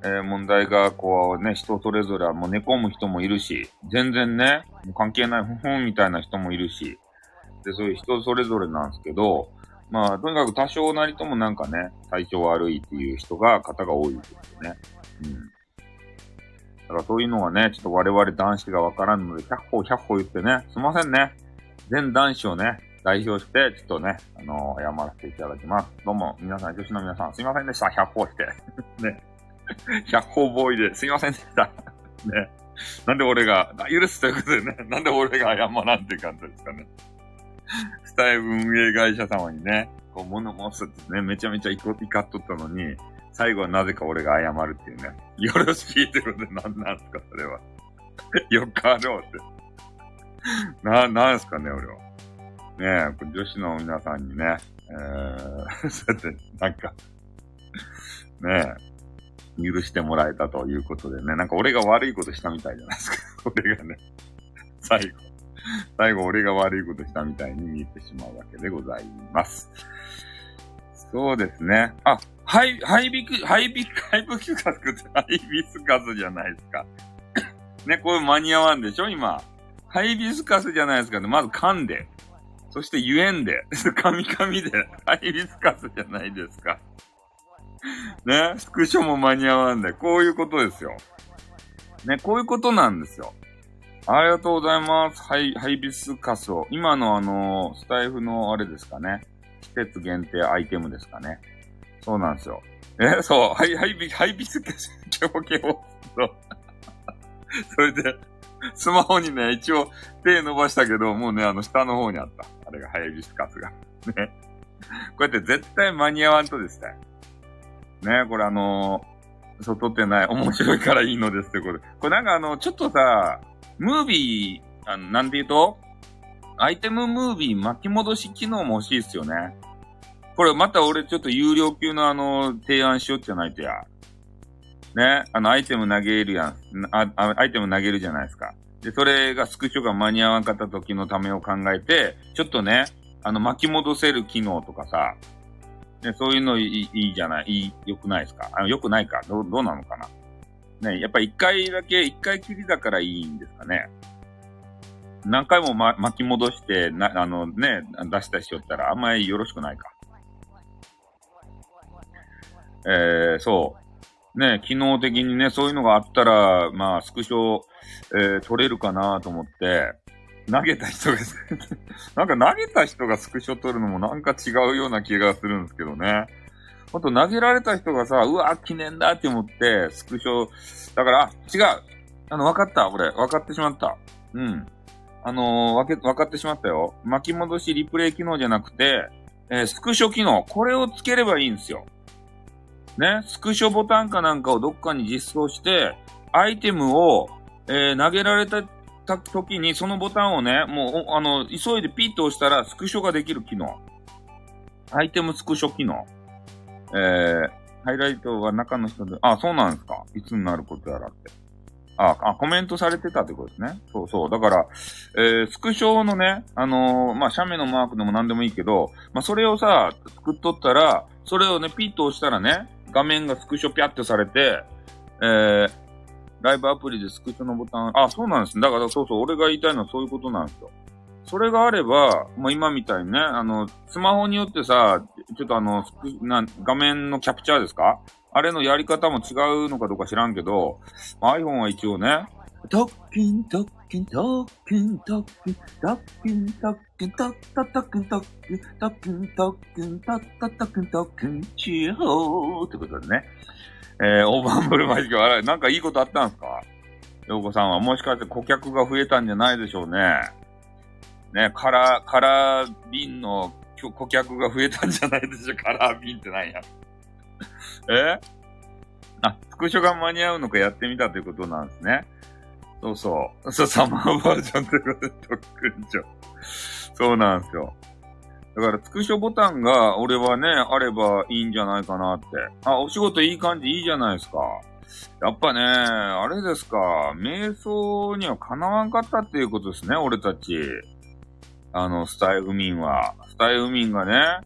えー、問題がこうね、人それぞれはもう寝込む人もいるし、全然ね、もう関係ない、ふふんみたいな人もいるし、で、そういう人それぞれなんですけど、まあ、とにかく多少なりともなんかね、体調悪いっていう人が、方が多いですよね。うん。だからそういうのはね、ちょっと我々男子がわからんので、100歩100歩言ってね、すいませんね。全男子をね、代表して、ちょっとね、あのー、謝らせていただきます。どうも、皆さん、女子の皆さん、すいませんでした。100歩して。ね。100歩ボーイですいませんでした。ね。なんで俺が、許すということでね、なんで俺が謝らんっていう感じですかね。スタイル運営会社様にね、こう物申すってね、めちゃめちゃ怒怒っとったのに、最後はなぜか俺が謝るっていうね。よろしく聞いてるんで、なんなんすか、それは。よかろうって。な、なんすかね、俺は。ねえ、女子の皆さんにね、えー、そうやって、なんか、ねえ、許してもらえたということでね、なんか俺が悪いことしたみたいじゃないですか。俺がね、最後、最後俺が悪いことしたみたいに見えてしまうわけでございます。そうですね。あ、ハイ、ハイビク、ハイビク、ハイビスカスってハイビスカスじゃないですか。ね、これ間に合わんでしょ？今。ハイビスカスじゃないですかね。まず噛んで。そして言えんで。噛み噛みで。ハイビスカスじゃないですか。ね、スクショも間に合わんで。こういうことですよ。ね、こういうことなんですよ。ありがとうございます。ハイ、ハイビスカスを。今のあの、スタイフのあれですかね。季節限定アイテムですかね。そうなんですよ。え、そう、ハイ、ハイビ、ハイビスカス、キョボキョボ。そう。それで、スマホにね、一応手伸ばしたけど、もうね、あの、下の方にあった。あれがハイビスカスが。ね。こうやって絶対間に合わんとですね。ね、これあのー、そう、撮ってない。面白いからいいのですってことで。これなんかあの、ちょっとさ、ムービー、あの、なんて言うとアイテムムービー巻き戻し機能も欲しいっすよね。これまた俺ちょっと有料級のあの、提案しようじゃないとや。ね、あの、アイテム投げるやん。あアイテム投げるじゃないですか。で、それがスクショが間に合わんかった時のためを考えて、ちょっとね、あの、巻き戻せる機能とかさ、ね、そういうのいいいいじゃない、いい、良くないですか？あの、良くないか？どう、どうなのかな？ね、やっぱ一回だけ、一回きりだからいいんですかね？何回も、ま、巻き戻して、な、あのね、出したりしよったらあんまりよろしくないか。えー、そう。ね、機能的にね、そういうのがあったら、まあ、スクショ、えー、取れるかなと思って、投げた人が、なんか投げた人がスクショ取るのもなんか違うような気がするんですけどね。ほんと投げられた人がさ、うわ、記念だって思って、スクショ、だから、違うあの、わかった、俺。わかってしまった。うん。あのーわけ、わかってしまったよ。巻き戻しリプレイ機能じゃなくて、えースクショ機能。これをつければいいんですよ。ね、スクショボタンかなんかをどっかに実装して、アイテムを、えー投げられた時にそのボタンをね、もう、あの、急いでピッと押したらスクショができる機能。アイテムスクショ機能。えー、ハイライトは中の人で、あ、そうなんですか。いつになることやらって。あ、あ、コメントされてたってことですね。そうそう。だから、えー、スクショのね、あのーまあ、写メのマークでも何でもいいけど、まあ、それをさ、作っとったら、それをね、ピッと押したらね、画面がスクショピャってされて、えー、ライブアプリでスクショのボタン、あ、そうなんです。だからそうそう、俺が言いたいのはそういうことなんですよ。それがあれば、まあ、今みたいにね、あの、スマホによってさ、ちょっとあの、な画面のキャプチャーですか？あれのやり方も違うのかどうか知らんけど、まあ iPhone は一応ね、トッキントッキントッキントッキントッキントッキントットットッキントッキントッキントッキントットットッキントッキンチホーってことでね。えー、オーバーブルマジックあれ、なんかいいことあったんですか？ようこさんはもしかして顧客が増えたんじゃないでしょうね。ね、カラー、カラー瓶の顧客が増えたんじゃないでしょうカラー瓶ってなんや。え？あ、スクショが間に合うのかやってみたということなんですね。そうそう。そう、サマーバージョンということで特訓長。そうなんですよ。だから、スクショボタンが、俺はね、あればいいんじゃないかなって。あ、お仕事いい感じいいじゃないですか。やっぱね、あれですか、瞑想にはかなわんかったっていうことですね、俺たち。あの、スタイフ民は。スタイフ民がね、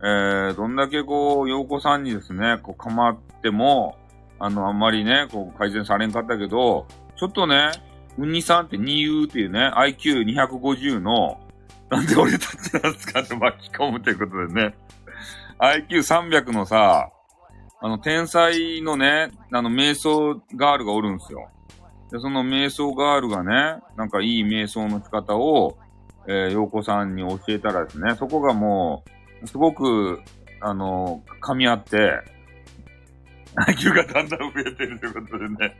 えー、どんだけこう、洋子さんにですね、こう、構っても、あの、あんまりね、こう、改善されんかったけど、ちょっとね、ウニさんって 2U っていうね、IQ250 の、なんで俺たちなんですかって巻き込むということでね、IQ300 のさ、あの、天才のね、あの、瞑想ガールがおるんすよ。で、その瞑想ガールがね、なんかいい瞑想の仕方を、えー、洋子さんに教えたらですね、そこがもう、すごく、あの、噛み合って、IQ がだんだん増えてるということでね、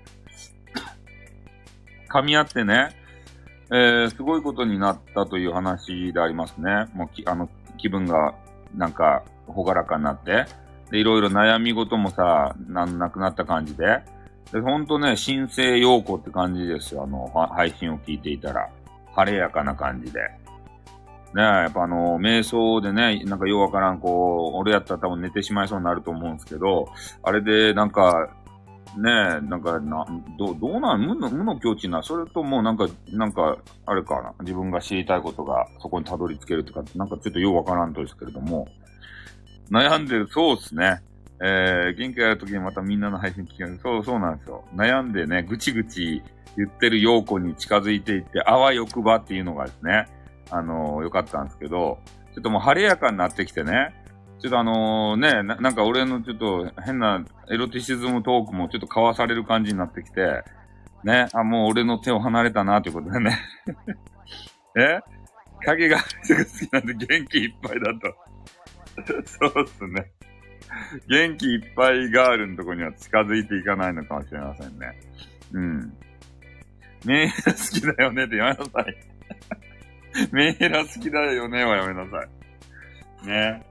噛み合ってね、えー、すごいことになったという話でありますね。もうき、あの、気分が、なんか、ほがらかになって、で、いろいろ悩み事もさ、なんなくなった感じで、で、ほんとね、新生陽子って感じですよ。あの、配信を聞いていたら。晴れやかな感じで。ねやっぱあの、瞑想でね、なんかようわからん、こう、俺やったら多分寝てしまいそうになると思うんですけど、あれでなんか、ねえ、なんか、な、どう、どうなん無の、無の境地な、それともなんか、なんか、あれかな、自分が知りたいことがそこにたどり着けるとか、なんかちょっとようわからんとですけれども、悩んでる、そうっすね。えー、元気ある時にまたみんなの配信聞くそう、そうなんですよ。悩んでね、ぐちぐち言ってる陽子に近づいていって、あわよくばっていうのがですね、あのー、よかったんですけど、ちょっともう晴れやかになってきてね、ちょっとあのねな、なんか俺のちょっと変なエロティシズムトークもちょっと交わされる感じになってきて、ね、あ、もう俺の手を離れたなということでね。え？影が好きなんで元気いっぱいだと。そうっすね。元気いっぱいガールのとこには近づいていかないのかもしれませんね。うん。メンヘラ好きだよねってやめなさい。メンヘラ好きだよねはやめなさい。ね。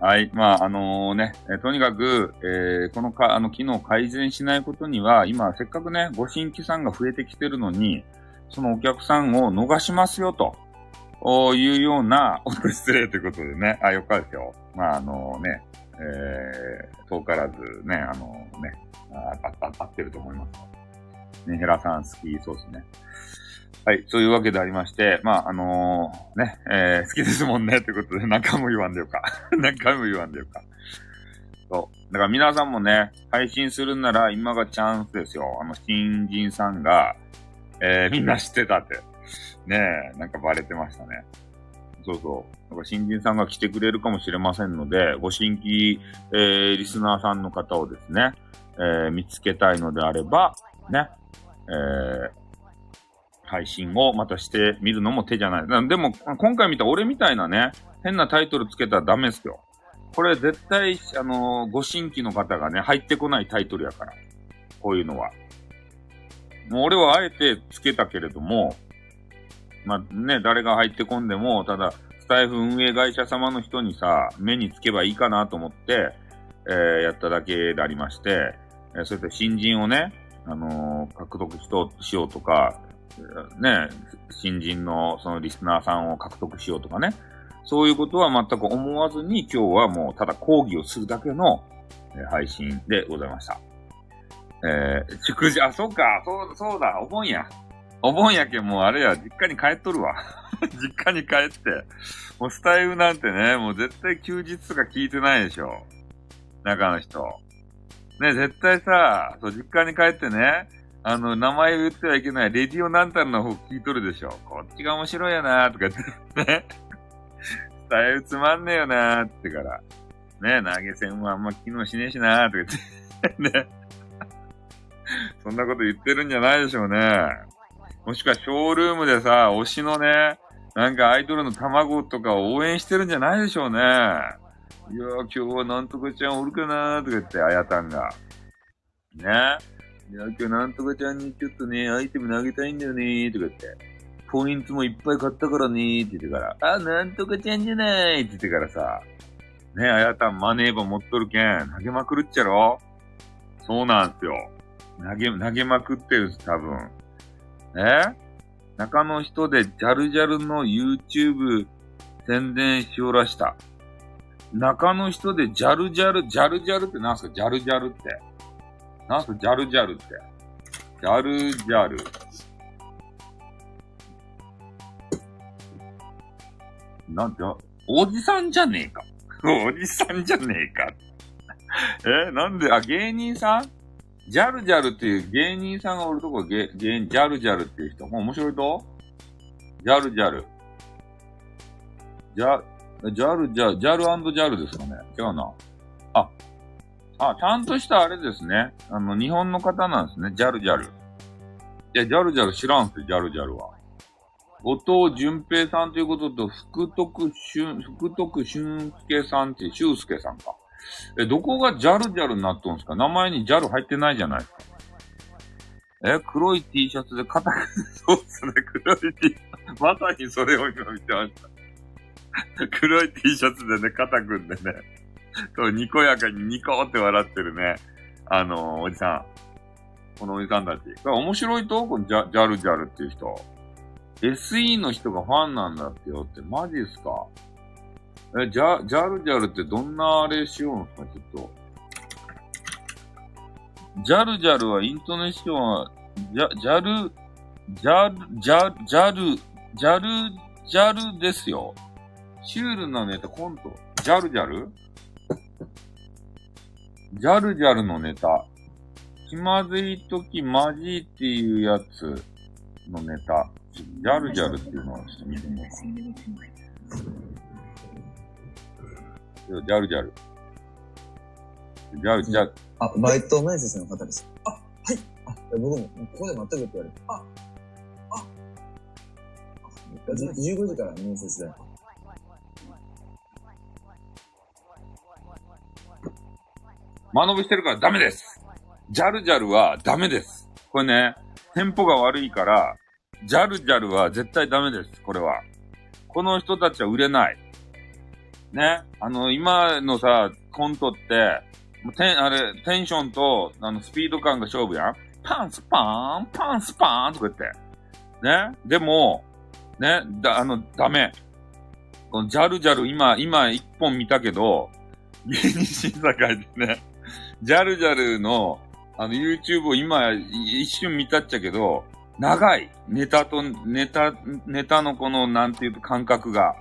はい。まあ、あのー、ね、えとにかく、えー、このか、あの、機能改善しないことには、今、せっかくね、ご新規さんが増えてきてるのに、そのお客さんを逃しますよ、というような、お失礼ということでね、あ、よかですよ。まあ、あのー、ね、え、遠からずね、あのね、あ、あ、合ってると思います。ね、ヘラさん好きそうですね。はい、そういうわけでありまして、まあ、あのー、ね、えー、好きですもんね、ということで、何回も言わんでよか。何回も言わんでよか。そう。だから皆さんもね、配信するなら今がチャンスですよ。あの、新人さんが、えー、みんな知ってたって。ねえ、なんかバレてましたね。そうそう。なんか新人さんが来てくれるかもしれませんので、ご新規、えー、リスナーさんの方をですね、えー、見つけたいのであれば、ね、えー、配信をまたしてみるのも手じゃない。でも、今回見た俺みたいなね、変なタイトルつけたらダメですよ。これ絶対、あのー、ご新規の方がね、入ってこないタイトルやから。こういうのは。もう俺はあえてつけたけれども、まあね、誰が入ってこんでも、ただ、スタイフ運営会社様の人にさ、目につけばいいかなと思って、えー、やっただけでありまして、えー、そうやって新人をね、あのー、獲得しようとか、ね、新人のそのリスナーさんを獲得しようとかね、そういうことは全く思わずに今日はもうただ講義をするだけの、配信でございました。えー、祝辞、あ、そうか、そう、そうだ、お盆や。お盆やけもうあれや、実家に帰っとるわ。実家に帰って。もうスタイルなんてね、もう絶対休日とか聞いてないでしょ。中の人。ね、絶対さ、そう、実家に帰ってね、あの、名前言ってはいけない、レディオなんたらの方聞いとるでしょ。こっちが面白いやなーとか言って、ね。伝えるつまんねえよなーってから。ね、投げ銭もあんま機能しねえしなーとか言って、ね。そんなこと言ってるんじゃないでしょうね。もしくはショールームでさ、推しのね、なんかアイドルの卵とかを応援してるんじゃないでしょうね。いやー、今日はなんとかちゃんおるかなーとか言って、あやたんが。ね。いや、今日なんとかちゃんにちょっとね、アイテム投げたいんだよねーとか言って。ポイントもいっぱい買ったからねーって言ってから、あ、なんとかちゃんじゃないって言ってからさ、ねあやたんマネーバ持っとるけん、投げまくるっちゃろそうなんすよ。投げ、投げまくってるんす多分。え中の人でジャルジャルの YouTube 宣伝しおらした。中の人でジャルジャル、ジャルジャルって何すか？ジャルジャルって。なんすか、ジャルジャルって。ジャルジャル。なんて、おじさんじゃねえか。おじさんじゃねえか。え、なんで、あ、芸人さん？ジャルジャルっていう芸人さんがおるとこ、芸、芸、ジャルジャルっていう人。もう面白いとジャルジャル。ジャ、ジャルジャル、ジャルジャルですかね違うな。あ、あ、ちゃんとしたあれですね。あの、日本の方なんですね。ジャルジャル。いや、ジャルジャル知らんすよ、ジャルジャルは。後藤淳平さんということと、福徳俊、福徳俊介さんって、俊介さんか。え、どこがジャルジャルになっとんすか？名前にジャル入ってないじゃないですか。え、黒い T シャツで肩が、そうっすね、黒い T シャツ。まさにそれを今見てました。黒い T シャツでね、肩組んでね、そう、にこやかにニコって笑ってるね、あのーおじさん。このおじさんたち。これ面白いとこのジャジャルジャルっていう人。SE の人がファンなんだってよって、マジっすかえ、ジャ、ジャルジャルってどんなあれしようんすかちょっと。ジャルジャルはイントネーションは、ジャ、ジャル、ジャル、ジャ、ジャル、ジャル、ジャルですよ。シュールなネタ、コント。ジャルジャル？ジャルジャルのネタ。気まずいときマジっていうやつのネタ。ジャルジャルっていうのをちょっと見てみよう。ジャルジャル。ジャル、ジャル、あ、バイト面接の方です。あ、はい。あ、僕も、ここで待ってくって言われて。あ、あ、15時から面接だよ。間延びしてるからダメです。ジャルジャルはダメです。これね、テンポが悪いから、ジャルジャルは絶対ダメです。これは。この人たちは売れない。ね。あの、今のさ、コントって、テン、あれ、テンションと、あの、スピード感が勝負やん。パンスパーン、パンスパーンとか言って。ね。でも、ね、だ、あの、ダメ。このジャルジャル、今、今一本見たけど、芸人審査会でね、ジャルジャルの、あの、YouTube を今、一瞬見たっちゃけど、長い。ネタと、ネタ、ネタのこの、なんていうと、感覚が。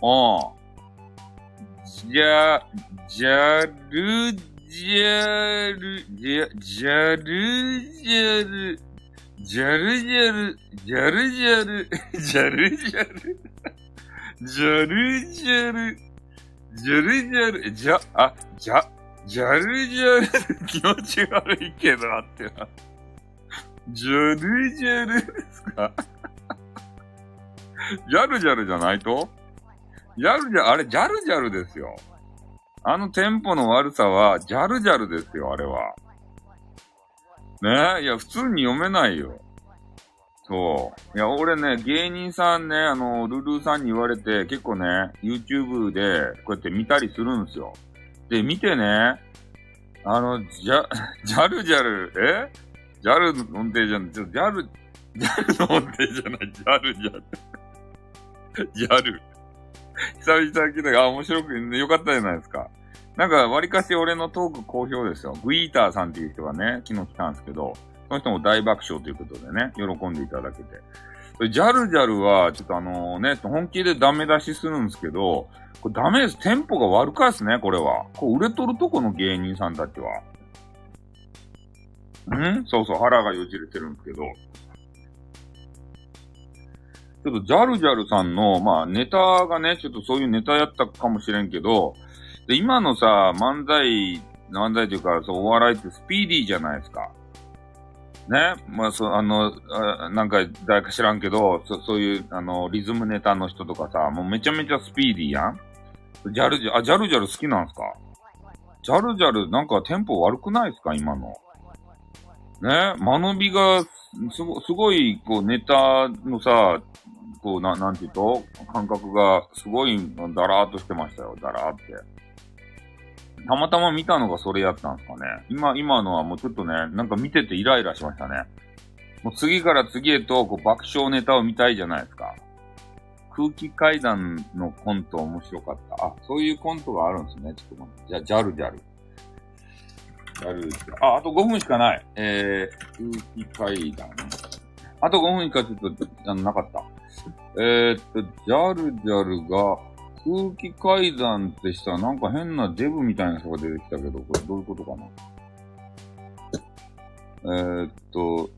おうじゃ、ジャル、ジャル、ジャ、ジャル、ジャル、ジャルジャル、ジャルジャル、ジャルジャル、ジャルジャル、ジャルジャル、じゃ、あ、じゃ、ジャルジャル、気持ち悪いけど、あってな。ジャルジャルですか？ジャルジャルじゃないと？ジャルジャル、あれ、ジャルジャルですよ。あのテンポの悪さは、ジャルジャルですよ、あれは。ね？え、いや、普通に読めないよ。そう。いや、俺ね、芸人さんね、あの、ルルーさんに言われて、結構ね、YouTube で、こうやって見たりするんですよ。で、見てね、あの、ジャ、ジャルジャル、え？ジャルの音程じゃない、ちょ、ジャル、ジャルの音程じゃない、ジャルジャル。ジャル。久々聞いたが、あ、面白くて、よかったじゃないですか。なんか、割かし俺のトーク好評ですよ。グイーターさんっていう人がね、昨日来たんですけど、その人も大爆笑ということでね、喜んでいただけて。ジャルジャルは、ちょっとあのね、本気でダメ出しするんですけど、これダメです。テンポが悪かですね、これは。こう売れとるとこの芸人さんたちは。ん？そうそう、腹がよじれてるんですけど。ちょっとジャルジャルさんの、まあネタがね、ちょっとそういうネタやったかもしれんけど、で、今のさ、漫才、漫才というか、そう、お笑いってスピーディーじゃないですか。ね。まあ、そう、あの、あなんか、誰か知らんけど、そそういう、あの、リズムネタの人とかさ、もうめちゃめちゃスピーディーやんジャルジャル、あ、ジャルジャル好きなんすか？ジャルジャル、なんかテンポ悪くないですか？今の。ね？間延びが、す、すごい、こう、ネタのさ、こう、な、なんていうと、感覚が、すごい、だらーっとしてましたよ。だらーって。たまたま見たのがそれやったんですかね。今、今のはもうちょっとね、なんか見ててイライラしましたね。もう次から次へと、こう、爆笑ネタを見たいじゃないですか。空気階段のコント面白かった。あ、そういうコントがあるんですね。ちょっと待って。じゃ、ジャルジャル。ジャルジャル。あ、あと5分しかない。えー、空気階段。あと5分しかちょっと、あの、なかった。えー、っと、ジャルジャルが、空気階段ってしたらなんか変なデブみたいな人が出てきたけど、これどういうことかな？えー、っと、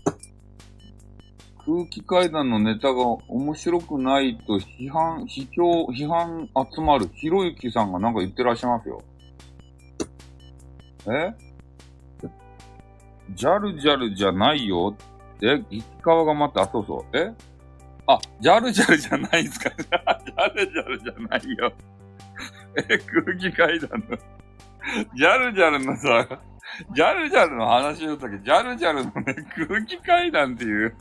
空気階段のネタが面白くないと批判、批評、批判集まるひろゆきさんがなんか言ってらっしゃいますよ。え？ジャルジャルじゃないよって、石川がまた、あ、そうそう。え？あ、ジャルジャルじゃないんすか？ジャルジャルじゃないよ。え、空気階段の。ジャルジャルのさ、ジャルジャルの話をしたっけ、ジャルジャルのね、空気階段っていう。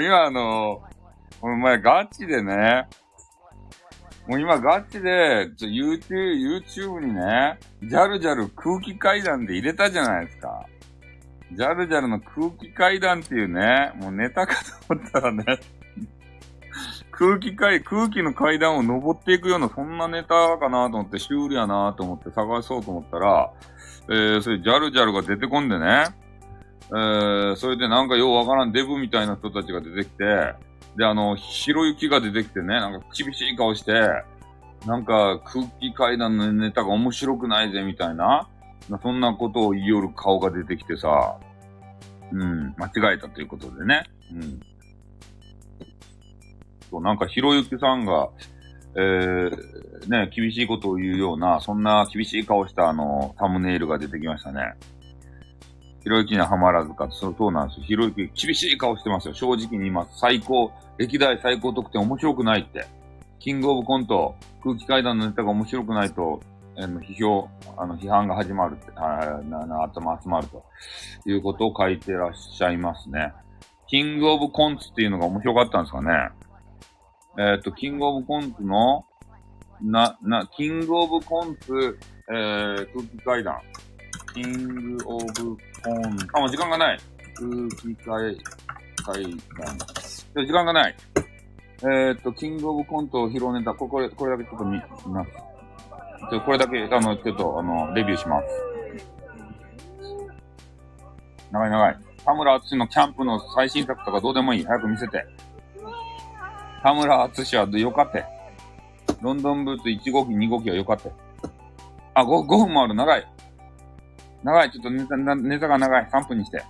今あの、お前ガチでね、もう今ガチで、ちょ YouTube、YouTube にね、ジャルジャル空気階段で入れたじゃないですか。ジャルジャルの空気階段っていうね、もうネタかと思ったらね、空気階、空気の階段を登っていくような、そんなネタかなと思って、シュールやなと思って探そうと思ったら、えー、それジャルジャルが出てこんでね、えー、それでなんかようわからんデブみたいな人たちが出てきて、で、あの、ひろゆきが出てきてね、なんか厳しい顔して、なんか空気階段のネタが面白くないぜ、みたいな、そんなことを言いよる顔が出てきてさ、うん、間違えたということでね。うん。そう、なんかひろゆきさんが、えー、ね、厳しいことを言うような、そんな厳しい顔したあの、サムネイルが出てきましたね。ひろゆきにはハマらずか、そうそうなんですよ。ひろゆき厳しい顔してますよ。正直に言います。最高、歴代最高得点面白くないって。キングオブコント、空気階段のネタが面白くないと、えー、批評、あの、批判が始まるって、あなな集ま集まるということを書いてらっしゃいますね。キングオブコンツっていうのが面白かったんですかね。えっ、ー、と、キングオブコンツの、な、な、キングオブコンツ、えー、空気階段。キングオブコンツ、あ、もう時間がない。空気階、階段。時間がない。えー、っと、キングオブコントを披露ネタ、これ、これだけちょっと見、見ます。ちょこれだけ、あの、ちょっと、あの、レビューします。長い長い。田村淳のキャンプの最新作とかどうでもいい。早く見せて。田村淳はよかった。ロンドンブーツ1号機、2号機はよかった。あ、5, 5分もある。長い。長い。ちょっとネタ、ネタが長い。3分にして。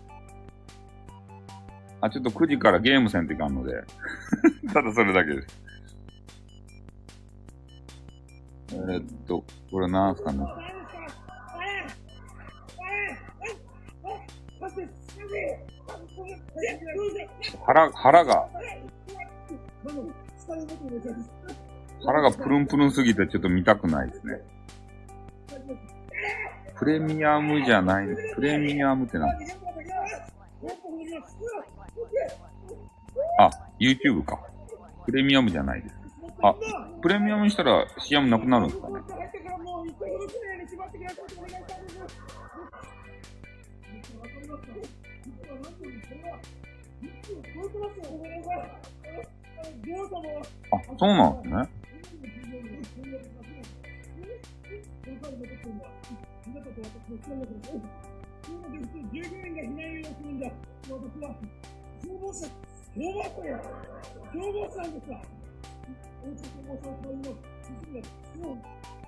あ、ちょっと9時からゲームせんといかんので。ただそれだけです。えー、っと、これなんすかね？腹、腹が、腹がプルンプルンすぎてちょっと見たくないですね。プレミアムじゃない、プレミアムって何あ、YouTube か。プレミアムじゃないです。あ、プレミアムにしたら CM なくなるんですかね？あ、そうなんですね。消防車や消防士なんですか大阪消防隊の指示が、もう、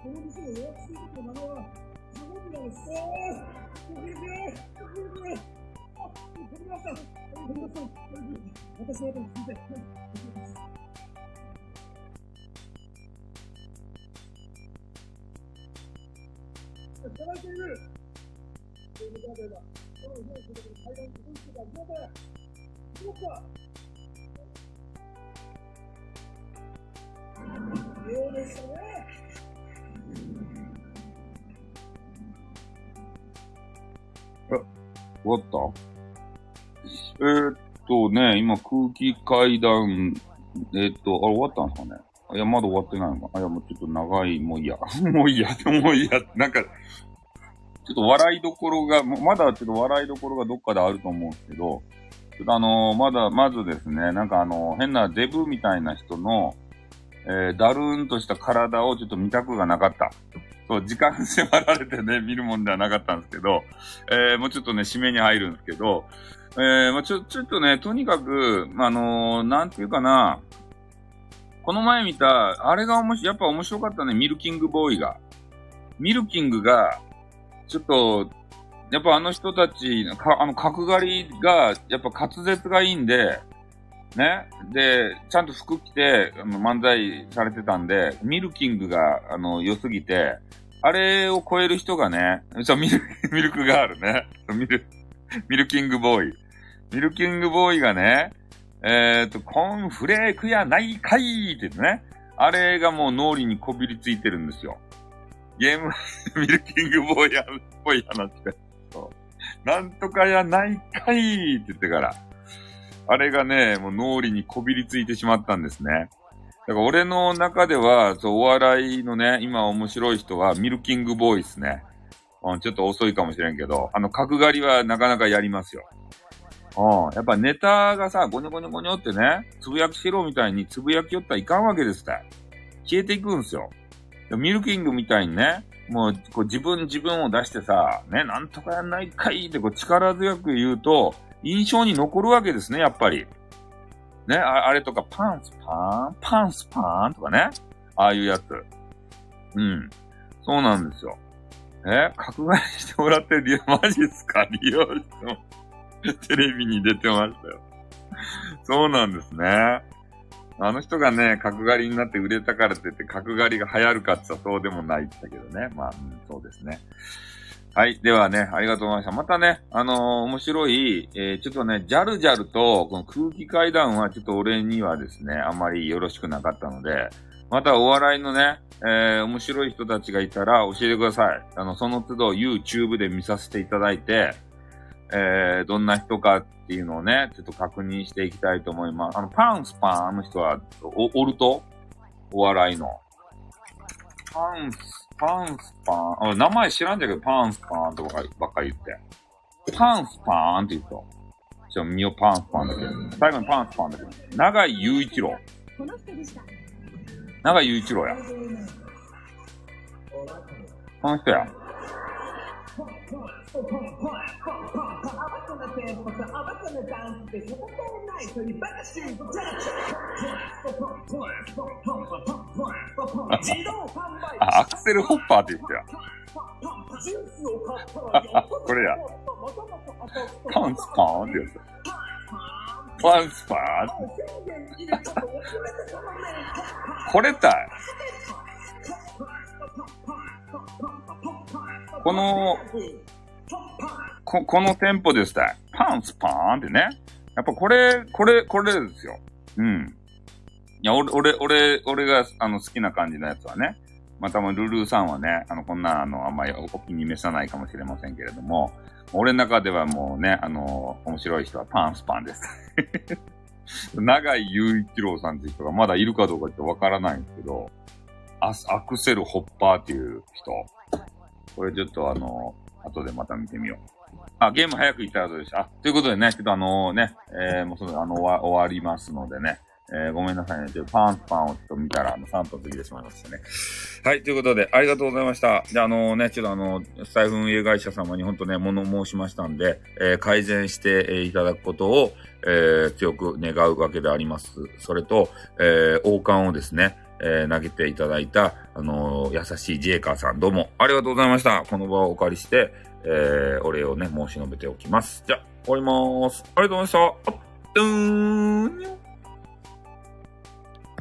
この店を予約していると名前は、すごくなんです。ああ、ごめんなさい。ごめんなさい。あ、飛びました。飛びました。私の後に聞いて。働いている。ということで、この日の仕事で階段に届いてた皆さん、どうか、うですね。え、終わった？えー、っとね、今空気階段、えー、っと、あ、終わったんですかね？いや、まだ終わってないのか。いや、もうちょっと長い、もういいや。もういいや、もういいや。なんか、ちょっと笑いどころが、まだちょっと笑いどころがどっかであると思うんですけど、ちょっとあのー、まだ、まずですね、なんかあのー、変なデブみたいな人の、えー、だるーんとした体をちょっと見たくがなかった。そう、時間迫られてね、見るもんではなかったんですけど、えー、もうちょっとね、締めに入るんですけど、えー、まあちょ、ちょっとね、とにかく、あのー、なんていうかな、この前見た、あれがおもし、やっぱ面白かったね、ミルキングボーイが。ミルキングが、ちょっと、やっぱあの人たち、かあの角刈りが、やっぱ滑舌がいいんで、ね。で、ちゃんと服着て、あの、漫才されてたんで、ミルキングが、あの、良すぎて、あれを超える人がね、そう、ミル、ミルクガールね。ミル、ミルキングボーイ。ミルキングボーイがね、えっ、と、コーンフレークやないかいってね。あれがもう脳裏にこびりついてるんですよ。ゲーム、ミルキングボーイやっぽい話が。そうなんとかやないかいって言ってから。あれがね、もう脳裏にこびりついてしまったんですね。だから俺の中では、そう、お笑いのね、今面白い人はミルキングボーイですね。うん、ちょっと遅いかもしれんけど、あの、角刈りはなかなかやりますよ。うん、やっぱネタがさ、ゴニョゴニョゴニョってね、つぶやきしろみたいにつぶやきよったらいかんわけですって。消えていくんすよ。ミルキングみたいにね、もう、こう自分自分を出してさ、ね、なんとかやんないかいってこう力強く言うと、印象に残るわけですね、やっぱり。ね、ああれとか、パンスパーンパンスパーンとかね。ああいうやつ。うん。そうなんですよ。え角刈りしてもらってる、マジっすか？利用しても。テレビに出てましたよ。そうなんですね。あの人がね、角刈りになって売れたからって言って角刈りが流行るかって言ったらそうでもないんだけどね。まあ、うん、そうですね。はい。ではね、ありがとうございました。またね、あのー、面白い、えー、ちょっとね、ジャルジャルと、この空気階段はちょっと俺にはですね、あんまりよろしくなかったので、またお笑いのね、えー、面白い人たちがいたら教えてください。あの、その都度 YouTube で見させていただいて、えー、どんな人かっていうのをね、ちょっと確認していきたいと思います。あの、パンスパンあの人は、お、おると？お笑いの。パンスパンスパン、あ名前知らんじゃけど、パンスパンとかばっかり言って。パンスパンって言うと。ちょ、みよパンスパンだけど。最後にパンスパンだけど。長井雄一郎。長井雄一郎や。この人や。あ、アクセルホッパーって言ってや。これや。パンツパーンってやつ。パンツパーンって。これたい。この、こ、このテンポでした。パンツパーンってね。やっぱこれ、これ、これですよ。うん。いや、俺、俺、俺、俺が、あの、好きな感じのやつはね。またもルルーさんはね、あの、こんな、あの、あんまりお気に召さないかもしれませんけれども、俺の中ではもうね、あの、面白い人はパンスパンです。長井雄一郎さんっていう人がまだいるかどうかってわからないんですけど、アアクセルホッパーっていう人。これちょっとあの、後でまた見てみよう。あ、ゲーム早く行った後でした。あ、ということでね、ちょっとあのね、えー、もうその、あの、終わりますのでね、えー、ごめんなさいね。ちょっとパンパンをちょっと見たら、あの、3分過ぎてしまいましたね。はい、ということで、ありがとうございました。じゃあ、あのね、ちょっとあの、スタイフ運営会社様に本当ね、物申しましたんで、えー、改善して、いただくことを、え、強く願うわけであります。それと、えー、王冠をですね、え、投げていただいた、あの、優しいジェイカーさん、どうもありがとうございました。この場をお借りして、えー、お礼をね、申し述べておきます。じゃ、終わりまーす。ありがとうございました。あっ、うーん。